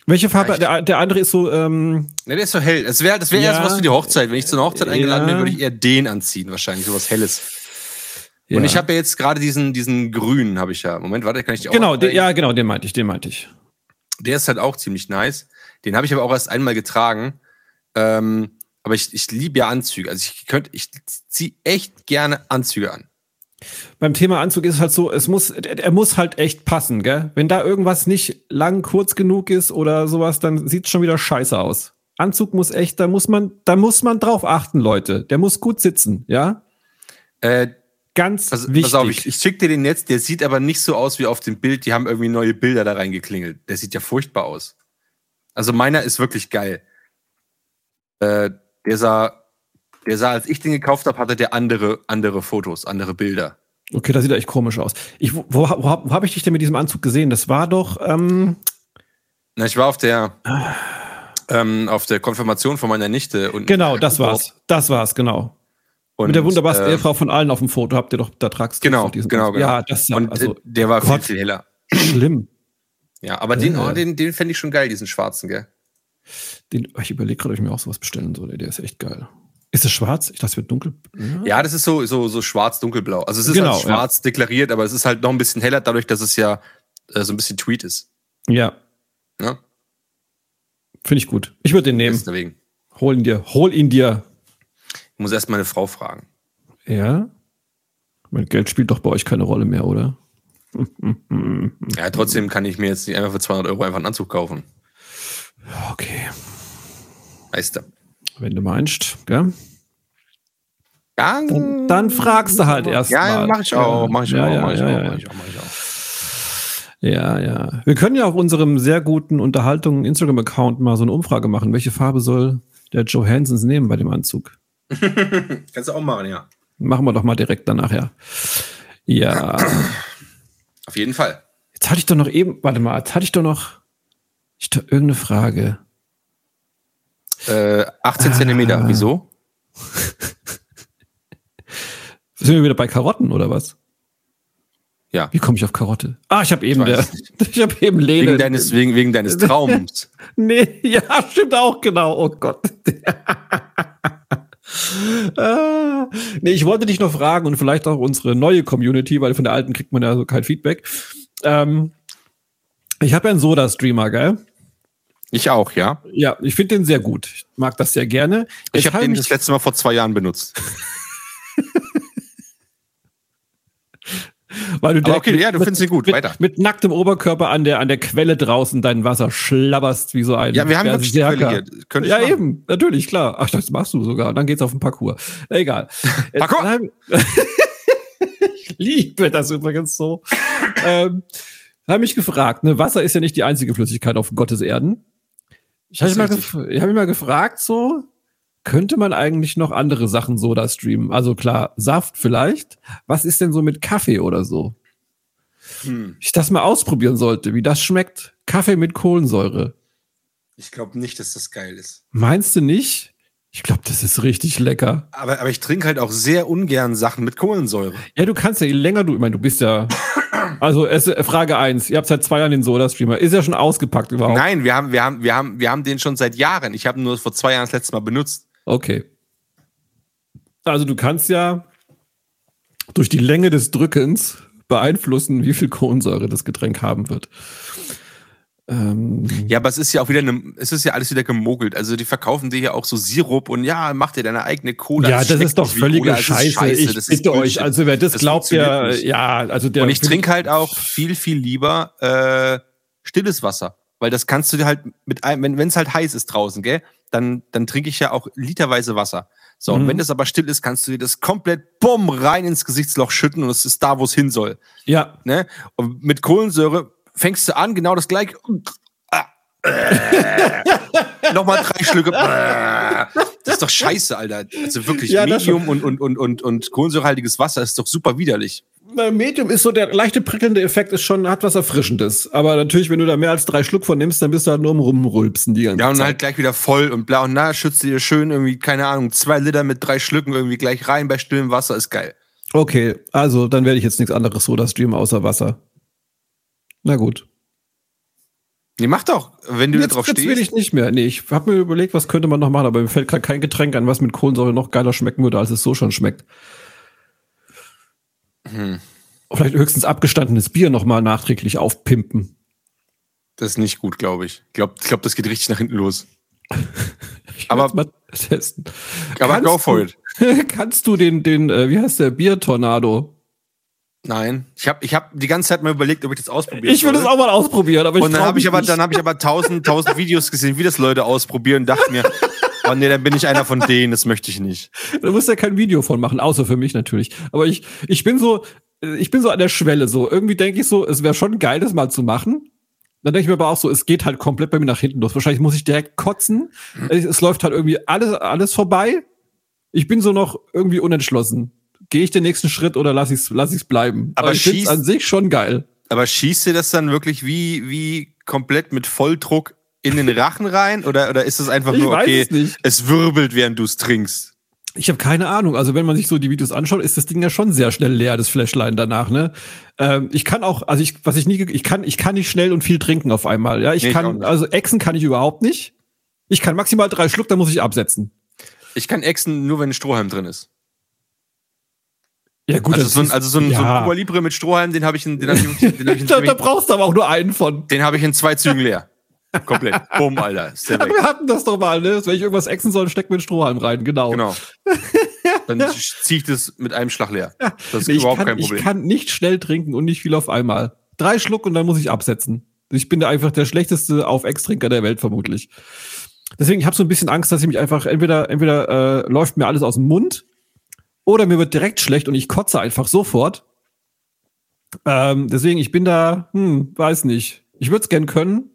Welche Farbe? Der, der andere ist so, ähm, Ne, der ist so hell. Das wäre das wär eher Ja. sowas für die Hochzeit. Wenn ich zu einer Hochzeit eingeladen Ja. bin, würde ich eher den anziehen, wahrscheinlich. Sowas Helles. Und ja. ich habe ja jetzt gerade diesen, diesen grünen, habe ich ja. Moment, warte, kann ich die auch Genau, den, ja, genau, den meinte ich, den meinte ich. Der ist halt auch ziemlich nice. Den habe ich aber auch erst einmal getragen. Ähm, aber ich, ich liebe ja Anzüge. Also ich könnte, ich ziehe echt gerne Anzüge an. Beim Thema Anzug ist es halt so, es muss, er muss halt echt passen, gell? Wenn da irgendwas nicht lang, kurz genug ist oder sowas, dann sieht es schon wieder scheiße aus. Anzug muss echt, da muss man, da muss man drauf achten, Leute. Der muss gut sitzen, ja? Äh, Ganz pass, wichtig. pass auf, ich, ich schick dir den jetzt, der sieht aber nicht so aus wie auf dem Bild. Die haben irgendwie neue Bilder da reingeklingelt. Der sieht ja furchtbar aus. Also meiner ist wirklich geil. Äh, der sah, der sah, als ich den gekauft habe, hatte der andere, andere Fotos, andere Bilder. Okay, das sieht echt komisch aus. Ich, wo, wo, wo, hab- wo habe ich dich denn mit diesem Anzug gesehen? Das war doch, ähm, Na, ich war auf der, ähm, auf der Konfirmation von meiner Nichte und genau, das war's. Das war's, genau. Und, mit der wunderbarsten äh, Ehefrau von allen auf dem Foto habt ihr doch, da tragst du Genau, diesen genau, genau. Ja, das ist Und also äh, der war Gott. viel, viel heller. schlimm. Ja, aber den, Ja. oh, den, den fände ich schon geil, diesen schwarzen, gell? Den, ich überlege gerade, ob ich mir auch sowas bestellen soll. Der ist echt geil. Ist es schwarz? Ich dachte, es wird dunkel. Ja, das ist so, so, so schwarz-dunkelblau. Also es ist Genau, halt schwarz deklariert, aber es ist halt noch ein bisschen heller, dadurch, dass es ja äh, so ein bisschen Tweet ist. Ja, Ne? finde ich gut. Ich würde den nehmen. Deswegen. Hol ihn dir. Hol ihn dir. Muss erst meine Frau fragen. Ja? Mein Geld spielt doch bei euch keine Rolle mehr, oder? Ja, trotzdem kann ich mir jetzt nicht einfach für 200 Euro einfach einen Anzug kaufen. Okay. Weißt du? Wenn du meinst, gell? Ja, Dann, dann fragst du halt erst ja, mal. mach ich auch, mach ich ja, auch, ja, mach ich ja, auch, ja. mach ich auch, mach ich auch. Ja, ja. Wir können ja auf unserem sehr guten Unterhaltung Instagram-Account mal so eine Umfrage machen. Welche Farbe soll der Joe Hansons nehmen bei dem Anzug? Kannst du auch machen, ja. Machen wir doch mal direkt danach, ja. Ja. Auf jeden Fall. Jetzt hatte ich doch noch eben, warte mal, jetzt hatte ich doch noch ich doch irgendeine Frage. Äh, 18 Ah. Zentimeter, wieso? Sind wir wieder bei Karotten oder was? Ja. Wie komme ich auf Karotte? Ah, ich habe eben, Ich der, ich habe eben Lene. Wegen deines, wegen, wegen deines Traums. Nee, ja, stimmt auch, genau. Oh Gott. Ah, nee, ich wollte dich noch fragen und vielleicht auch unsere neue Community, weil von der alten kriegt man ja so kein Feedback. Ähm, ich habe ja einen Soda-Streamer, gell? Ich auch, ja. Ja, ich finde den sehr gut. Ich mag das sehr gerne. Ich habe den das letzte Mal vor zwei Jahren benutzt. weil du okay, ja, du mit- findest ihn gut. mit, Weiter. Mit nacktem Oberkörper an der, an der Quelle draußen dein Wasser schlabberst wie so ein Ja, wir haben wirklich die. Quelle hier. Ja, machen. eben, natürlich, klar. Ach, das machst du sogar. Dann geht's auf den Parcours. Egal. Parcours? ich liebe das übrigens so. ähm, habe mich gefragt, ne, Wasser ist ja nicht die einzige Flüssigkeit auf Gottes Erden. Ich habe mich, mal ich hab mich mal gefragt, so, könnte man eigentlich noch andere Sachen so da streamen? Also klar, Saft vielleicht. Was ist denn so mit Kaffee oder so? Hm. Ich das mal ausprobieren sollte, wie das schmeckt. Kaffee mit Kohlensäure. Ich glaube nicht, dass das geil ist. Meinst du nicht? Ich glaube, das ist richtig lecker. Aber, aber ich trinke halt auch sehr ungern Sachen mit Kohlensäure. Ja, du kannst ja, je länger du, ich meine, du bist ja. Also, es, Frage eins. ihr habt seit zwei Jahren den Soda-Streamer. Ist ja schon ausgepackt überhaupt. Nein, wir haben, wir, haben, wir, haben, wir haben den schon seit Jahren. Ich habe ihn nur vor zwei Jahren das letzte Mal benutzt. Okay. Also, du kannst ja durch die Länge des Drückens beeinflussen, wie viel Kohlensäure das Getränk haben wird. Ähm, Ja, aber es ist ja auch wieder eine, es ist ja alles wieder gemogelt. Also die verkaufen dir ja auch so Sirup und ja, mach dir deine eigene Cola. ja, das ist doch nicht wie völlige Cola, ist Scheiße. Ich das ist bitte euch. Also, wer das, Das glaubt, der, ja, also der. Und ich trinke halt auch viel, viel lieber äh, stilles Wasser. Weil das kannst du dir halt mit einem, wenn es halt heiß ist draußen, gell, dann, dann trinke ich ja auch literweise Wasser. So, Mhm. und wenn das aber still ist, kannst du dir das komplett bumm rein ins Gesichtsloch schütten und es ist da, wo es hin soll. Ja, Ne? Und mit Kohlensäure fängst du an, genau das gleiche. Ah, äh, Nochmal drei Schlücke. Das ist doch scheiße, Alter. Also wirklich, Ja, Medium und, und, und, und, und kohlensäurehaltiges Wasser ist doch super widerlich. Beim Medium ist so der leichte prickelnde Effekt ist schon, hat was Erfrischendes. Aber natürlich, wenn du da mehr als drei Schluck von nimmst, dann bist du halt nur am Rumrülpsen die ganze Ja, und Zeit. halt gleich wieder voll und blau. Und na, schützt dir schön irgendwie, keine Ahnung, zwei Liter mit drei Schlücken irgendwie gleich rein bei stillem Wasser, ist geil. Okay, also dann werde ich jetzt nichts anderes Soda streamen außer Wasser. Na gut. Nee, mach doch, wenn du Jetzt, da drauf jetzt will stehst. ich nicht mehr. Nee, ich habe mir überlegt, was könnte man noch machen, aber mir fällt gerade kein Getränk an, was mit Kohlensäure noch geiler schmecken würde, als es so schon schmeckt. Hm. Vielleicht höchstens abgestandenes Bier noch mal nachträglich aufpimpen. Das ist nicht gut, glaube ich. Ich glaube, glaub, das geht richtig nach hinten los. Ich Aber- mal testen. Aber Kannst go for du- it. Kannst du den, den, äh, wie heißt der, Biertornado? Nein. Ich habe ich hab die ganze Zeit mal überlegt, ob ich das ausprobieren Ich will das auch mal ausprobieren, aber ich Und dann habe ich aber, nicht. dann habe ich aber tausend, tausend Videos gesehen, wie das Leute ausprobieren und dachte mir, oh nee, dann bin ich einer von denen, das möchte ich nicht. Da musst du ja kein Video von machen, außer für mich natürlich. Aber ich, ich bin so, ich bin so an der Schwelle so. Irgendwie denke ich so, es wäre schon geil, das mal zu machen. Dann denke ich mir aber auch so, es geht halt komplett bei mir nach hinten los. Wahrscheinlich muss ich direkt kotzen. Es, läuft halt irgendwie alles, alles vorbei. Ich bin so noch irgendwie unentschlossen. Gehe ich den nächsten Schritt oder lass ich's, lass ich's bleiben? Aber ich find's schieß- an sich schon geil. Aber schießt dir das dann wirklich wie, wie komplett mit Volldruck in den Rachen rein? Oder, oder ist es einfach Ich nur, weiß okay, es nicht. es wirbelt, während du es trinkst? Ich habe keine Ahnung. Also wenn man sich so die Videos anschaut, ist das Ding ja schon sehr schnell leer, das Flashline danach. Ne? Ähm, ich kann auch, also ich, was ich nie, ich kann, ich kann nicht schnell und viel trinken auf einmal. Ja, ich Nee, ich kann, nicht. also Echsen kann ich überhaupt nicht. Ich kann maximal drei Schluck, dann muss ich absetzen. Ich kann Exen nur, wenn ein Strohhalm drin ist. Ja gut, also, das so ein, also so ein, so ein ja. Cuba Libre mit Strohhalm, den habe ich in, den hab ich, den hab ich, in, da, da brauchst du aber auch nur einen von. den hab ich in zwei Zügen leer. Komplett. Bumm, Alter. Ist der weg. wir hatten das doch mal, ne? Wenn ich irgendwas exen soll, steck mir einen Strohhalm rein, genau. Genau. Dann ziehe ich das mit einem Schlag leer. Das ist Nee, ich, überhaupt kann, kein ich Problem. kann nicht schnell trinken und nicht viel auf einmal. Drei Schluck und dann muss ich absetzen. Ich bin da einfach der schlechteste auf Ex-Trinker der Welt vermutlich. Deswegen, ich habe so ein bisschen Angst, dass ich mich einfach entweder entweder äh, läuft mir alles aus dem Mund oder mir wird direkt schlecht und ich kotze einfach sofort. Ähm, deswegen, ich bin da, hm, weiß nicht. Ich würde es gern können,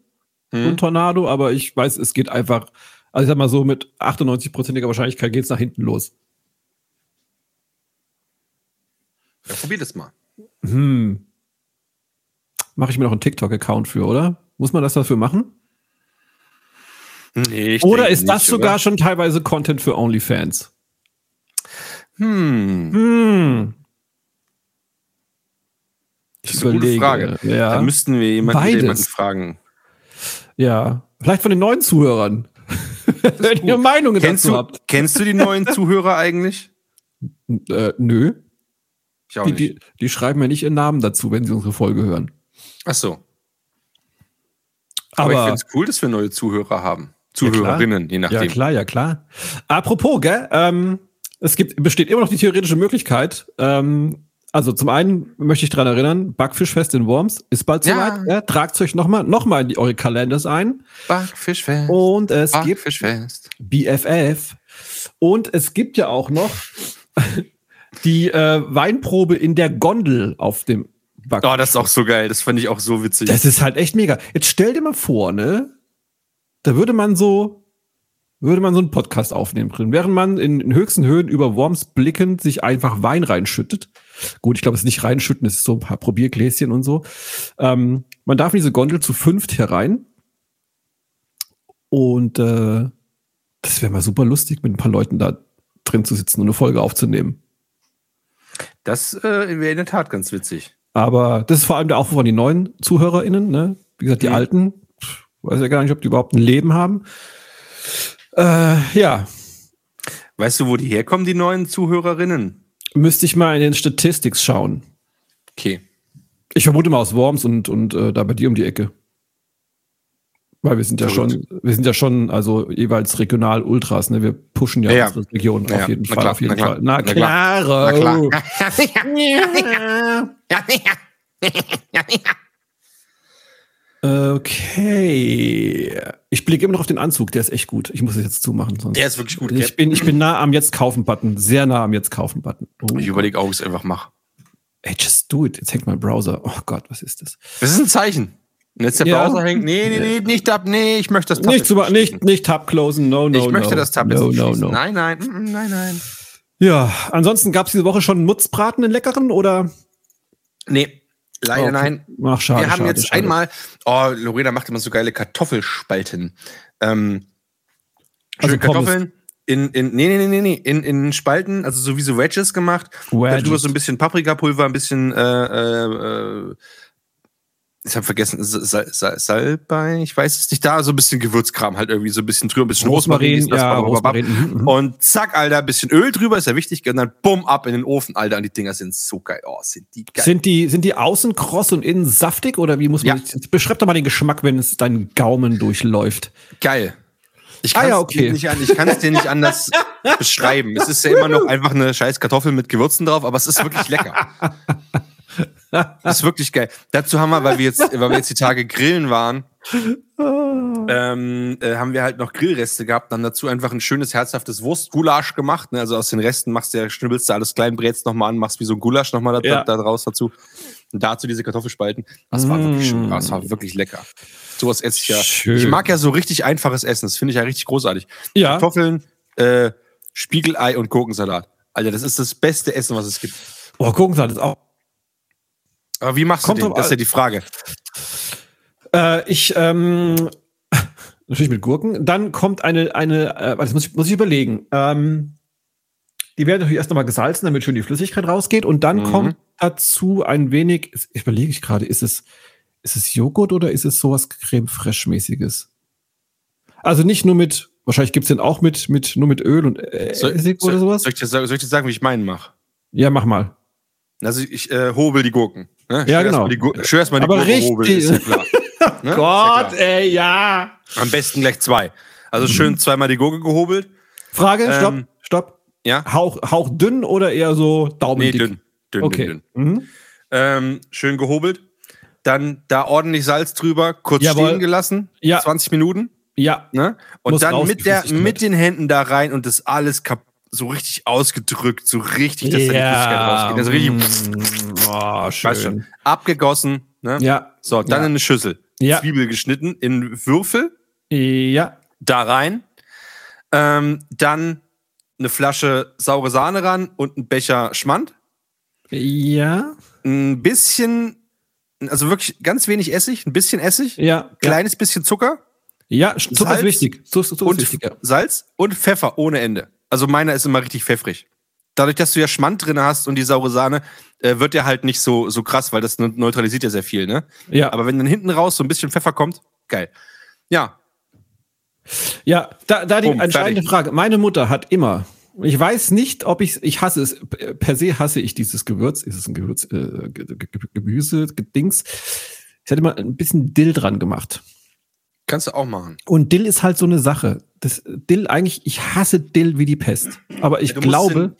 Hm? Tornado, aber ich weiß, es geht einfach. Also ich sag mal so, mit 98%iger Wahrscheinlichkeit geht's nach hinten los. Ja, probier das mal. Hm. Mache ich mir noch einen TikTok-Account für, oder? Muss man das dafür machen? Nee, Oder ist das nicht, sogar oder? schon teilweise Content für OnlyFans? Hm. Hm. Ich Das ist eine gute Frage. Da Ja. müssten wir jemanden, jemanden fragen. Ja. Vielleicht von den neuen Zuhörern. Wenn ihr Meinungen Kennst dazu du, habt. kennst du die neuen Zuhörer eigentlich? Äh, nö. Ich auch Die, nicht. die, die schreiben ja nicht ihren Namen dazu, wenn sie unsere Folge hören. Ach so. Aber, ich Aber, finde es cool, dass wir neue Zuhörer haben. Zuhörerinnen, je ja nachdem. klar, ja klar. Apropos, gell, ähm, es gibt, besteht immer noch die theoretische Möglichkeit, ähm, also zum einen möchte ich dran erinnern, Backfischfest in Worms ist bald Ja. soweit. Ja, tragt euch nochmal noch mal in die, eure Kalenders ein. Backfischfest. Und es gibt Backfischfest. BFF. Und es gibt ja auch noch die äh, Weinprobe in der Gondel auf dem Backfisch. Oh, das ist auch so geil. Das fand ich auch so witzig. Das ist halt echt mega. Jetzt stell dir mal vor, ne? Da würde man so, würde man so einen Podcast aufnehmen drin, während man in, in höchsten Höhen über Worms blickend sich einfach Wein reinschüttet. Gut, ich glaube, es ist nicht reinschütten, es ist so ein paar Probiergläschen und so. Ähm, man darf in diese Gondel zu fünft herein. Und äh, das wäre mal super lustig, mit ein paar Leuten da drin zu sitzen und eine Folge aufzunehmen. Das äh, wäre in der Tat ganz witzig. Aber das ist vor allem der Aufruf an die neuen ZuhörerInnen, ne? Wie gesagt, die Mhm. alten, weiß ja gar nicht, ob die überhaupt ein Leben haben. Äh, ja, Weißt du, wo die herkommen, die neuen Zuhörerinnen? müsste ich mal in den Statistics schauen. Okay. Ich vermute mal aus Worms und, und äh, da bei dir um die Ecke. Weil wir sind ja Verrückt. schon, wir sind ja schon, also jeweils regional Ultras, ne? Wir pushen ja, Ja, ja. unsere Region Ja, auf jeden na Fall, klar, auf jeden na klar, Fall. Na na klar. Na Okay. Ich blicke immer noch auf den Anzug, der ist echt gut. Ich muss es jetzt zumachen. Sonst Der ist wirklich gut. Ich bin, ich bin nah am Jetzt kaufen-Button. Sehr nah am Jetzt kaufen-Button. Oh. Ich überlege auch, ob ich es einfach mache. Ey, just do it. Jetzt hängt mein Browser. Oh Gott, was ist das? Das ist ein Zeichen. Und jetzt der Ja. Browser hängt. Nee, nee, nee, nicht Tab. Nee, ich möchte das Tab Nicht, zu, nicht nicht, Tab closen. No, no, Ich möchte no. das Tab no, no, no. Nein, nein, mm, mm, nein, nein. Ja, ansonsten gab es diese Woche schon Mutzbraten in leckeren oder? Nee, leider Okay. nein. Ach, schade. wir haben schade, jetzt schade. einmal, oh, Lorena macht immer so geile Kartoffelspalten. Ähm, Also. Kartoffeln in, in, nee, nee, nee, nee, in, in Spalten, also so wie so Wedges gemacht. Wedges. Darüber so ein bisschen Paprikapulver, ein bisschen, äh, äh, äh, ich habe vergessen, Sal Sal Salbei, ich weiß es nicht, da so ein bisschen Gewürzkram halt irgendwie so ein bisschen drüber, ein bisschen Rosmarin, Rosmarin, ja, Rosmarin. Mhm, mhm. Und zack, Alter, ein bisschen Öl drüber, ist ja wichtig, und dann bumm, ab in den Ofen, Alter, und die Dinger sind so geil. Oh, sind die geil. Sind die, sind die außen kross und innen saftig oder wie muss man, Ja. beschreib doch mal den Geschmack, wenn es deinen Gaumen durchläuft. geil. Ich Ah, kann ja, es okay. dir nicht, an- ich kann es dir nicht anders beschreiben. Es ist ja immer noch einfach eine scheiß Kartoffel mit Gewürzen drauf, aber es ist wirklich lecker. Das ist wirklich geil. Dazu haben wir, weil wir jetzt, weil wir jetzt die Tage grillen waren, ähm, äh, haben wir halt noch Grillreste gehabt, dann dazu einfach ein schönes, herzhaftes Wurstgulasch gemacht. Ne? Also aus den Resten machst du ja, schnibbelst du alles klein, brätst nochmal an, machst wie so ein Gulasch nochmal da, Ja. da draus dazu. Und dazu diese Kartoffelspalten. Das war wirklich, Mm. das war wirklich lecker. Sowas esse ich ja. Schön. Ich mag ja so richtig einfaches Essen. Das finde ich ja richtig großartig. Ja. Kartoffeln, äh, Spiegelei und Gurkensalat. Alter, das ist das beste Essen, was es gibt. Oh, Gurkensalat ist auch. Aber wie machst Kommt du den? Das ist ja die Frage. Äh, ich, ähm, natürlich mit Gurken. Dann kommt eine, eine, äh, das muss ich, muss ich überlegen. Ähm, die werden natürlich erst nochmal gesalzen, damit schön die Flüssigkeit rausgeht. Und dann Mhm. kommt dazu ein wenig, ich überlege ich gerade, ist es, ist es Joghurt oder ist es sowas Creme Fraiche-mäßiges? Also nicht nur mit, wahrscheinlich gibt's den auch mit, mit, nur mit Öl und äh, Soll, Essig oder sowas? soll, ich dir, sagen- soll ich dir sagen, wie ich meinen mache? Ja, mach mal. Also ich äh, hobel die Gurken. Ne? Ja, Schön genau. erstmal Die schön erstmal die Aber richtig. Ne? Gott, ja ey, ja. Am besten gleich zwei. Also schön zweimal die Gurke gehobelt. Frage, stopp, Ähm, stopp. Ja? Hauch, Hauch dünn oder eher so Daumen Nee, dünn. Dünn, Okay. dünn, dünn. Mhm. Ähm, schön gehobelt. Dann da ordentlich Salz drüber, kurz Jawohl. stehen gelassen. Ja. 20 Minuten. Ja, Ne? Und Muss dann raus, mit, der, mit den Händen da rein und das alles kap so richtig ausgedrückt, so richtig, dass da die Flüssigkeit rausgeht. Also richtig, mm, oh, weißt schon, schön. abgegossen. Ne? Ja, So, dann Ja. in eine Schüssel. Ja. Zwiebel geschnitten in Würfel, ja, da rein. Ähm, dann eine Flasche saure Sahne ran und ein Becher Schmand. ja, Ein bisschen, also wirklich ganz wenig Essig, ein bisschen Essig, ja, ja, kleines bisschen Zucker ja, Zucker Salz ist wichtig. Zucker und ist wichtig, ja. Salz und Pfeffer ohne Ende. Also meiner ist immer richtig pfeffrig. Dadurch, dass du ja Schmand drin hast und die saure Sahne, äh, wird der halt nicht so, so krass, weil das neutralisiert ja sehr viel, ne? Ja, Aber wenn dann hinten raus so ein bisschen Pfeffer kommt, geil. Ja, ja, da, da die Bumm, entscheidende fertig. Frage. Meine Mutter hat immer, ich weiß nicht, ob ich ich hasse es, per se hasse ich dieses Gewürz. Ist es ein Gewürz, äh, Ge- Ge- Ge- Gemüse, Gedings. Ich hatte immer ein bisschen Dill dran gemacht. Kannst du auch machen. Und Dill ist halt so eine Sache. Das Dill eigentlich, ich hasse Dill wie die Pest. Aber ich Ja, glaube,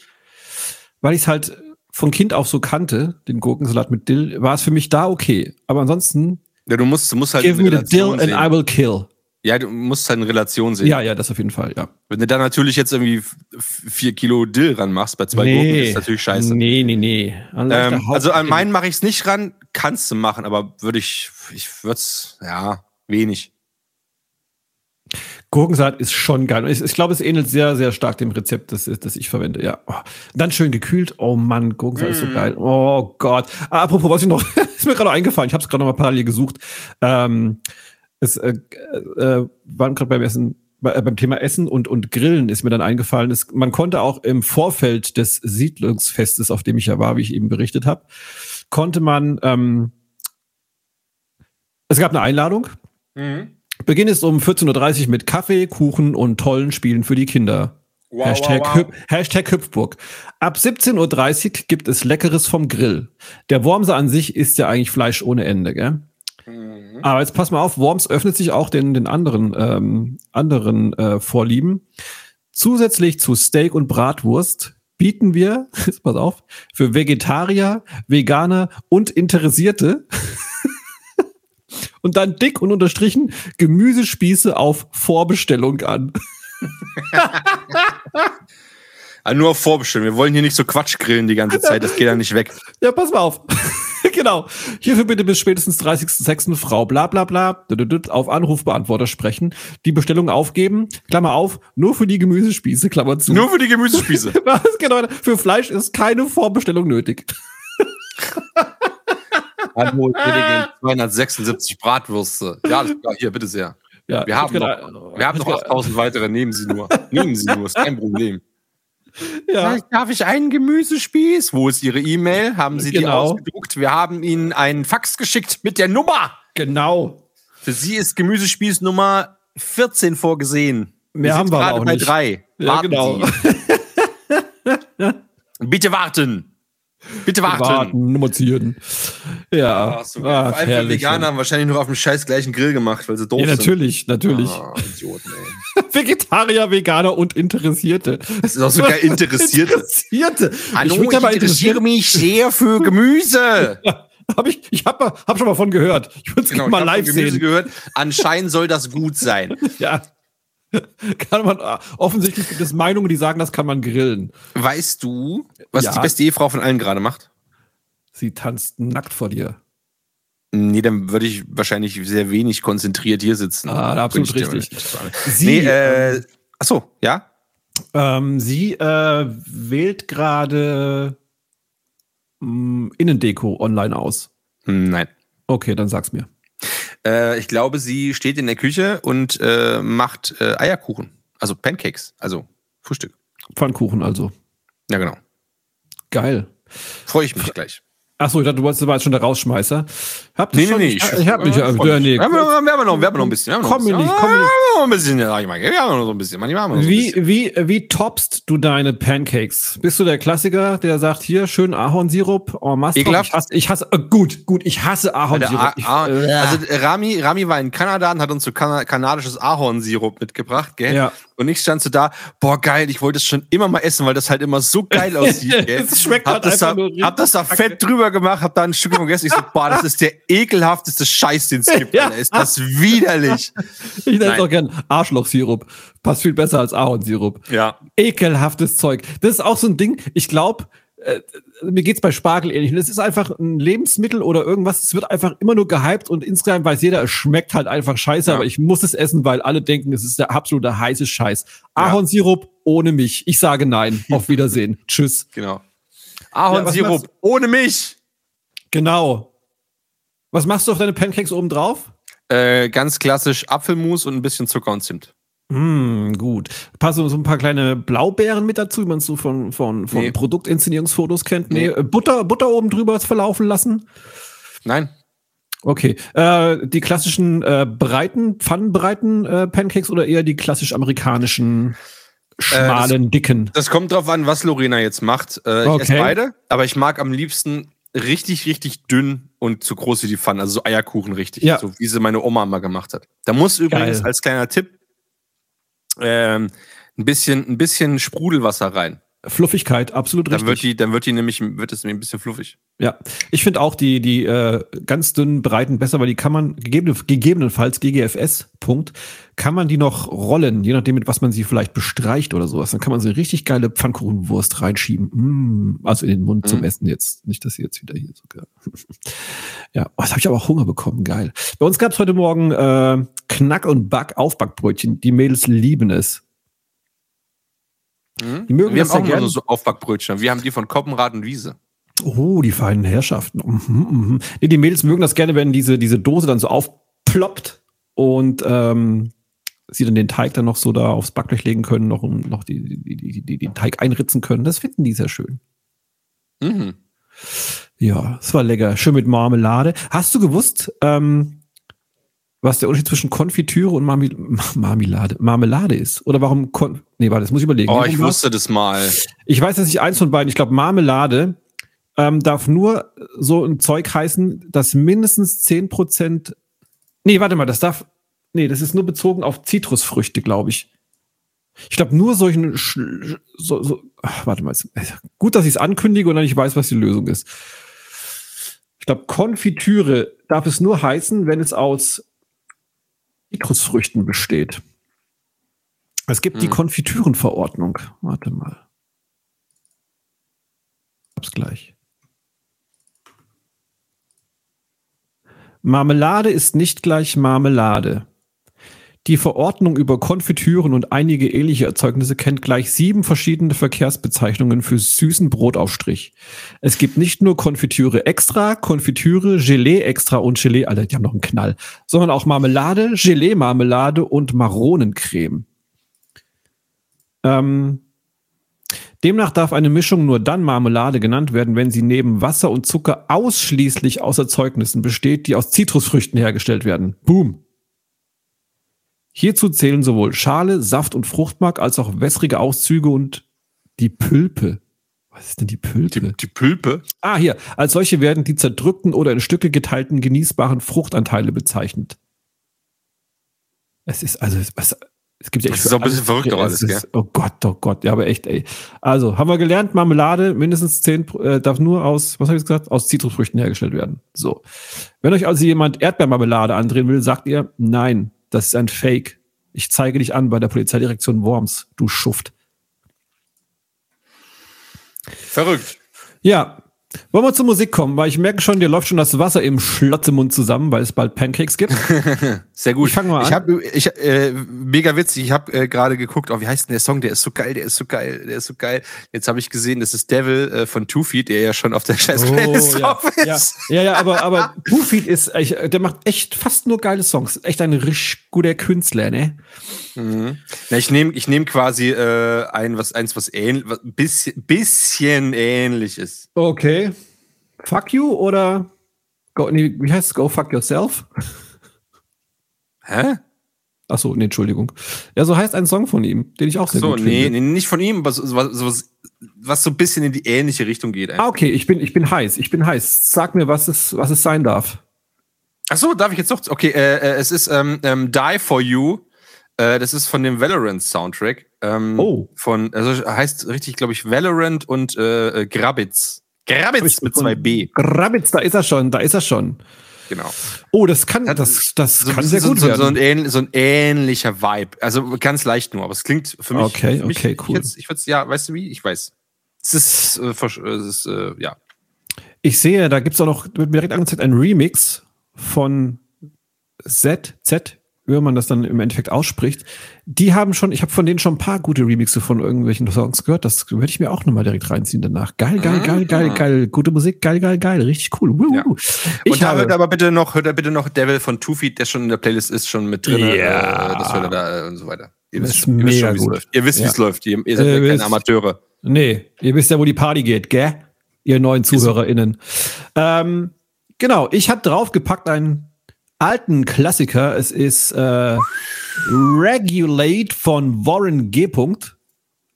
weil ich es halt von Kind auf so kannte, den Gurkensalat mit Dill, war es für mich da okay. Aber ansonsten, Ja, du musst, du musst halt give me the Dill Relation and sehen. I will kill. Ja, du musst halt in Relation sehen. Ja, ja, das auf jeden Fall, ja. Wenn du da natürlich jetzt irgendwie vier Kilo Dill ranmachst bei zwei Gurken, ist natürlich scheiße. Nee, nee, nee. Ähm, also an meinen mache ich es nicht ran, kannst du machen, aber würde ich, ich würde es, ja, wenig. Gurkensalat ist schon geil. Ich, ich glaube, es ähnelt sehr, sehr stark dem Rezept, das, das ich verwende. Ja. Oh. Dann schön gekühlt. Oh Mann, Gurkensalat ist so Mm. geil. Oh Gott. Ah, apropos, was ich noch, ist mir gerade eingefallen. Ich habe es gerade noch mal parallel gesucht. Ähm, es äh, äh, waren gerade beim Essen, äh, beim Thema Essen und, und Grillen ist mir dann eingefallen. Es, man konnte auch im Vorfeld des Siedlungsfestes, auf dem ich ja war, wie ich eben berichtet habe, konnte man, ähm, es gab eine Einladung. Beginn ist um 14.30 Uhr mit Kaffee, Kuchen und tollen Spielen für die Kinder. Wow, Hashtag, wow, wow. Hüp- Hashtag Hüpfburg. Ab 17.30 Uhr gibt es Leckeres vom Grill. Der Wormser an sich ist ja eigentlich Fleisch ohne Ende, gell? Mhm. Aber jetzt pass mal auf, Worms öffnet sich auch den, den anderen, ähm, anderen äh, Vorlieben. Zusätzlich zu Steak und Bratwurst bieten wir, jetzt pass auf, für Vegetarier, Veganer und Interessierte und dann dick und unterstrichen Gemüsespieße auf Vorbestellung an. Ah, nur auf Vorbestellen. Wir wollen hier nicht so Quatsch grillen die ganze Zeit, das geht ja nicht weg. Ja, pass mal auf. genau. Hierfür bitte bis spätestens 30.06. Frau bla bla bla auf Anrufbeantworter sprechen, die Bestellung aufgeben, Klammer auf, nur für die Gemüsespieße, Klammer zu. Nur für die Gemüsespieße. Was genau? Für Fleisch ist keine Vorbestellung nötig. Hallo, ich hätte gern 276 Bratwürste. Ja, hier, bitte sehr. Ja, Wir haben noch, wir haben noch ich hab grad- 8000 weitere, nehmen Sie nur. Nehmen Sie nur, ist kein Problem. Ja, Darf ich einen Gemüsespieß? Wo ist Ihre E-Mail? Haben Sie die Genau. ausgedruckt? Wir haben Ihnen einen Fax geschickt mit der Nummer. genau. Für Sie ist Gemüsespieß Nummer 14 vorgesehen. Mehr haben wir aber gerade auch bei nicht. drei. Ja, Warten genau. Sie. Bitte warten. Bitte warten. Warten, nummerzieren. Ja, so, ah, Vor allem herrlich. Veganer haben wahrscheinlich nur auf dem scheiß gleichen Grill gemacht, weil sie doof Ja, natürlich, natürlich. sind. Ah, Idioten, ey. Vegetarier, Veganer und Interessierte. Das ist auch sogar Interessierte. Interessierte. Hallo, ich ich, interessiere mich sehr für Gemüse. Hab ich ich habe hab schon mal von gehört. Ich würde es Genau, mal live sehen. gehört. Anscheinend soll das gut sein. Ja. Kann man, ah, offensichtlich gibt es Meinungen, die sagen, das kann man grillen. Weißt du, was Ja. die beste Ehefrau von allen gerade macht? Sie tanzt nackt vor dir. Nee, dann würde ich wahrscheinlich sehr wenig konzentriert hier sitzen. Ah, absolut ich dir richtig. Sie, nee, äh, achso, ja? Ähm, sie äh, wählt gerade mh, Innendeko online aus. Hm, Nein. Okay, dann sag's mir. Äh, ich glaube, sie steht in der Küche und äh, macht äh, Eierkuchen. Also Pancakes. Also Frühstück. Pfannkuchen also. Ja, genau. Geil. Freue ich mich gleich. Achso, ich dachte, du warst, du warst schon der Rausschmeißer. Habt ihr Nee, schon? nee. Ich, ich hab mich. äh, ja, nee. wir, haben, noch, wir haben noch ein bisschen. Komm mir nicht, komm mir nicht. wir haben noch ein bisschen, sag ich mal. Wir haben noch so ein bisschen. Manchmal haben wir noch so ein Wie, bisschen. wie, wie toppst du deine Pancakes? Bist du der Klassiker, der sagt, hier, schön Ahornsirup, en masse. Ekelhaft. Ich hasse, ich hasse äh, gut, gut, ich hasse Ahornsirup. A Ich, A äh, also Rami, Rami war in Kanada und hat uns so kana kanadisches Ahornsirup mitgebracht, gell? Ja. Und ich stand so da, boah geil, ich wollte es schon immer mal essen, weil das halt immer so geil aussieht? Es schmeckt hab halt das da, hab das da fett drüber gemacht, hab da ein Stück gegessen. Ich so, boah, das ist der ekelhafteste Scheiß, den es gibt. Ja. Alter. Ist das widerlich. ich nenne es auch gern Arschlochsirup. Passt viel besser als Ahornsirup. Ja. Ekelhaftes Zeug. Das ist auch so ein Ding, ich glaube, äh, mir geht's bei Spargel ähnlich. Und es ist einfach ein Lebensmittel oder irgendwas. Es wird einfach immer nur gehypt und insgesamt weiß jeder, es schmeckt halt einfach scheiße, Ja. aber ich muss es essen, weil alle denken, es ist der absolute heiße Scheiß. Ahornsirup ohne mich. Ich sage nein. Auf Wiedersehen. Tschüss. Genau. Ja, Ahornsirup machst- ohne mich. Genau. Was machst du auf deine Pancakes oben drauf? Äh, ganz klassisch Apfelmus und ein bisschen Zucker und Zimt. Hm, gut. Passen so ein paar kleine Blaubeeren mit dazu, wie man es so von, von, von Nee. Produktinszenierungsfotos kennt. Nee. Nee. äh, Butter, Butter oben drüber verlaufen lassen. Nein. Okay. Äh, die klassischen äh, breiten, pfannenbreiten äh, Pancakes oder eher die klassisch amerikanischen schmalen, dicken? Das kommt drauf an, was Lorena jetzt macht. Äh, ich Okay. esse beide, aber ich mag am liebsten richtig, richtig dünn und zu groß wie die Pfanne. Also so Eierkuchen richtig. Ja. So wie sie meine Oma mal gemacht hat. Da muss übrigens Geil. als kleiner Tipp ähm, ein bisschen, ein bisschen Sprudelwasser rein. Fluffigkeit, absolut Dann wird richtig. die, dann wird die nämlich, wird es nämlich ein bisschen fluffig. Ja, ich finde auch die, die äh, ganz dünnen, breiten besser, weil die kann man gegebene, gegebenenfalls GGFS, Punkt, kann man die noch rollen, je nachdem, mit was man sie vielleicht bestreicht oder sowas. Dann kann man so eine richtig geile Pfannkuchenwurst reinschieben. Mm, also in den Mund zum Mhm. Essen jetzt. Nicht, dass sie jetzt wieder hier sogar. ja, oh, jetzt habe ich aber auch Hunger bekommen. Geil. Bei uns gab es heute Morgen äh, Knack- und Back-Aufbackbrötchen. Die Mädels lieben es. Die mögen Wir das haben auch mal gern. so Aufbackbrötchen. Wir haben die von Koppenrad und Wiese. Oh, die feinen Herrschaften. Mhm, mhm. Nee, die Mädels mögen das gerne, wenn diese, diese Dose dann so aufploppt und ähm, sie dann den Teig dann noch so da aufs Backblech legen können, noch, noch die, die, die, die, den Teig einritzen können. Das finden die sehr schön. Mhm. Ja, es war lecker. Schön mit Marmelade. Hast du gewusst, ähm, was der Unterschied zwischen Konfitüre und Marmel Marmelade, Marmelade ist? Oder warum Kon Nee, warte, das muss ich überlegen. Oh, ich wusste das mal. Ich weiß, dass ich eins von beiden, ich glaube, Marmelade ähm, darf nur so ein Zeug heißen, das mindestens 10%. Nee, warte mal, das darf. Nee, das ist nur bezogen auf Zitrusfrüchte, glaube ich. Ich glaube, nur solchen. So, so, ach, warte mal. Gut, dass ich es ankündige und dann ich weiß, was die Lösung ist. Ich glaube, Konfitüre darf es nur heißen, wenn es aus Zitrusfrüchten besteht. Es gibt die Hm. Konfitürenverordnung. Warte mal. Hab's gleich. Marmelade ist nicht gleich Marmelade. Die Verordnung über Konfitüren und einige ähnliche Erzeugnisse kennt gleich sieben verschiedene Verkehrsbezeichnungen für süßen Brotaufstrich. Es gibt nicht nur Konfitüre extra, Konfitüre, Gelee extra und Gelee, Alter, die haben noch einen Knall, sondern auch Marmelade, Gelee-Marmelade und Maronencreme. Ähm, Demnach darf eine Mischung nur dann Marmelade genannt werden, wenn sie neben Wasser und Zucker ausschließlich aus Erzeugnissen besteht, die aus Zitrusfrüchten hergestellt werden. Boom. Hierzu zählen sowohl Schale, Saft und Fruchtmark als auch wässrige Auszüge und die Pülpe. Was ist denn die Pülpe? Die, die Pülpe. Ah, hier. Als solche werden die zerdrückten oder in Stücke geteilten genießbaren Fruchtanteile bezeichnet. Es ist also, was, es gibt ja Das echt ist für auch ein bisschen verrückt, doch alles, es ist, Oh Gott, oh Gott, ja, aber echt, ey. Also, haben wir gelernt, Marmelade mindestens 10, äh, darf nur aus, was habe ich gesagt, aus Zitrusfrüchten hergestellt werden. So. Wenn euch also jemand Erdbeermarmelade andrehen will, sagt ihr, nein, das ist ein Fake. Ich zeige dich an bei der Polizeidirektion Worms, du Schuft. Verrückt. Ja. Wollen wir zur Musik kommen, weil ich merke schon, dir läuft schon das Wasser im Schlotzemund zusammen, weil es bald Pancakes gibt. Sehr gut. Ich fang mal Ich an. habe, ich, äh, mega witzig. Ich habe äh, gerade geguckt, oh, wie heißt denn der Song? Der ist so geil, der ist so geil, der ist so geil. Jetzt habe ich gesehen, das ist Devil äh, von Two Feet, der ja schon auf der scheiß Playlist Oh, ja. drauf ja, ist. ja, ja, aber, aber Two-Feet ist, ich, der macht echt fast nur geile Songs. Echt ein richtig guter Künstler, ne? Mhm. Na, ich nehme ich nehm quasi äh, ein, was, eins, was ähnlich, was ein bisschen, bisschen ähnlich ist. Okay. Fuck you oder go, nee, wie heißt es? Go fuck yourself? Hä? Ach so, nee, Entschuldigung. Ja, so heißt ein Song von ihm, den ich auch sehr So, gut nee, finde. nee, nicht von ihm, aber so, so, was- was, so ein bisschen in die ähnliche Richtung geht. Ah, okay, ich bin, ich bin heiß, ich bin heiß. Sag mir, was es, was es sein darf. Ach so, darf ich jetzt doch? Okay, äh, äh, es ist ähm, ähm, Die for You. Äh, das ist von dem Valorant Soundtrack. Ähm, Oh. Von, also heißt richtig, glaube ich, Valorant und äh, äh, Grabitz. Grabitz mit zwei B. Grabitz, da ist er schon, da ist er schon. Genau. Oh, das kann, das, das So, kann sehr so, gut so, werden. so, ein ähn, so ein ähnlicher Vibe. Also ganz leicht nur, aber es klingt für mich. Okay, für mich, okay, cool. Ich würd's, ich würd's, ja, weißt du wie? Ich weiß. Es ist, äh, äh, es ist äh, ja. Ich sehe, da gibt's auch noch, wird mir direkt angezeigt, ein Remix von Z, Z, wie man das dann im Endeffekt ausspricht. Die haben schon, ich habe von denen schon ein paar gute Remixe von irgendwelchen Songs gehört. Das würde ich mir auch nochmal direkt reinziehen danach. Geil, geil, geil, geil, geil. Gute Musik, geil, geil, geil. Richtig cool. Ja. Ich und da hört habe, aber bitte noch, hört da bitte noch Devil von Two Feet, der schon in der Playlist ist, schon mit drin. Ja. Äh, das hört er da äh, und so weiter. Ihr wisst, ihr wisst schon, wie es läuft. Ihr wisst, wie Ja. es läuft. Ihr, ihr seid Äh, ja keine Amateure. nee, ihr wisst ja, wo die Party geht, gell? Ihr neuen ZuhörerInnen. Ähm, genau, ich habe draufgepackt einen alten Klassiker. Es ist äh, Regulate von Warren G.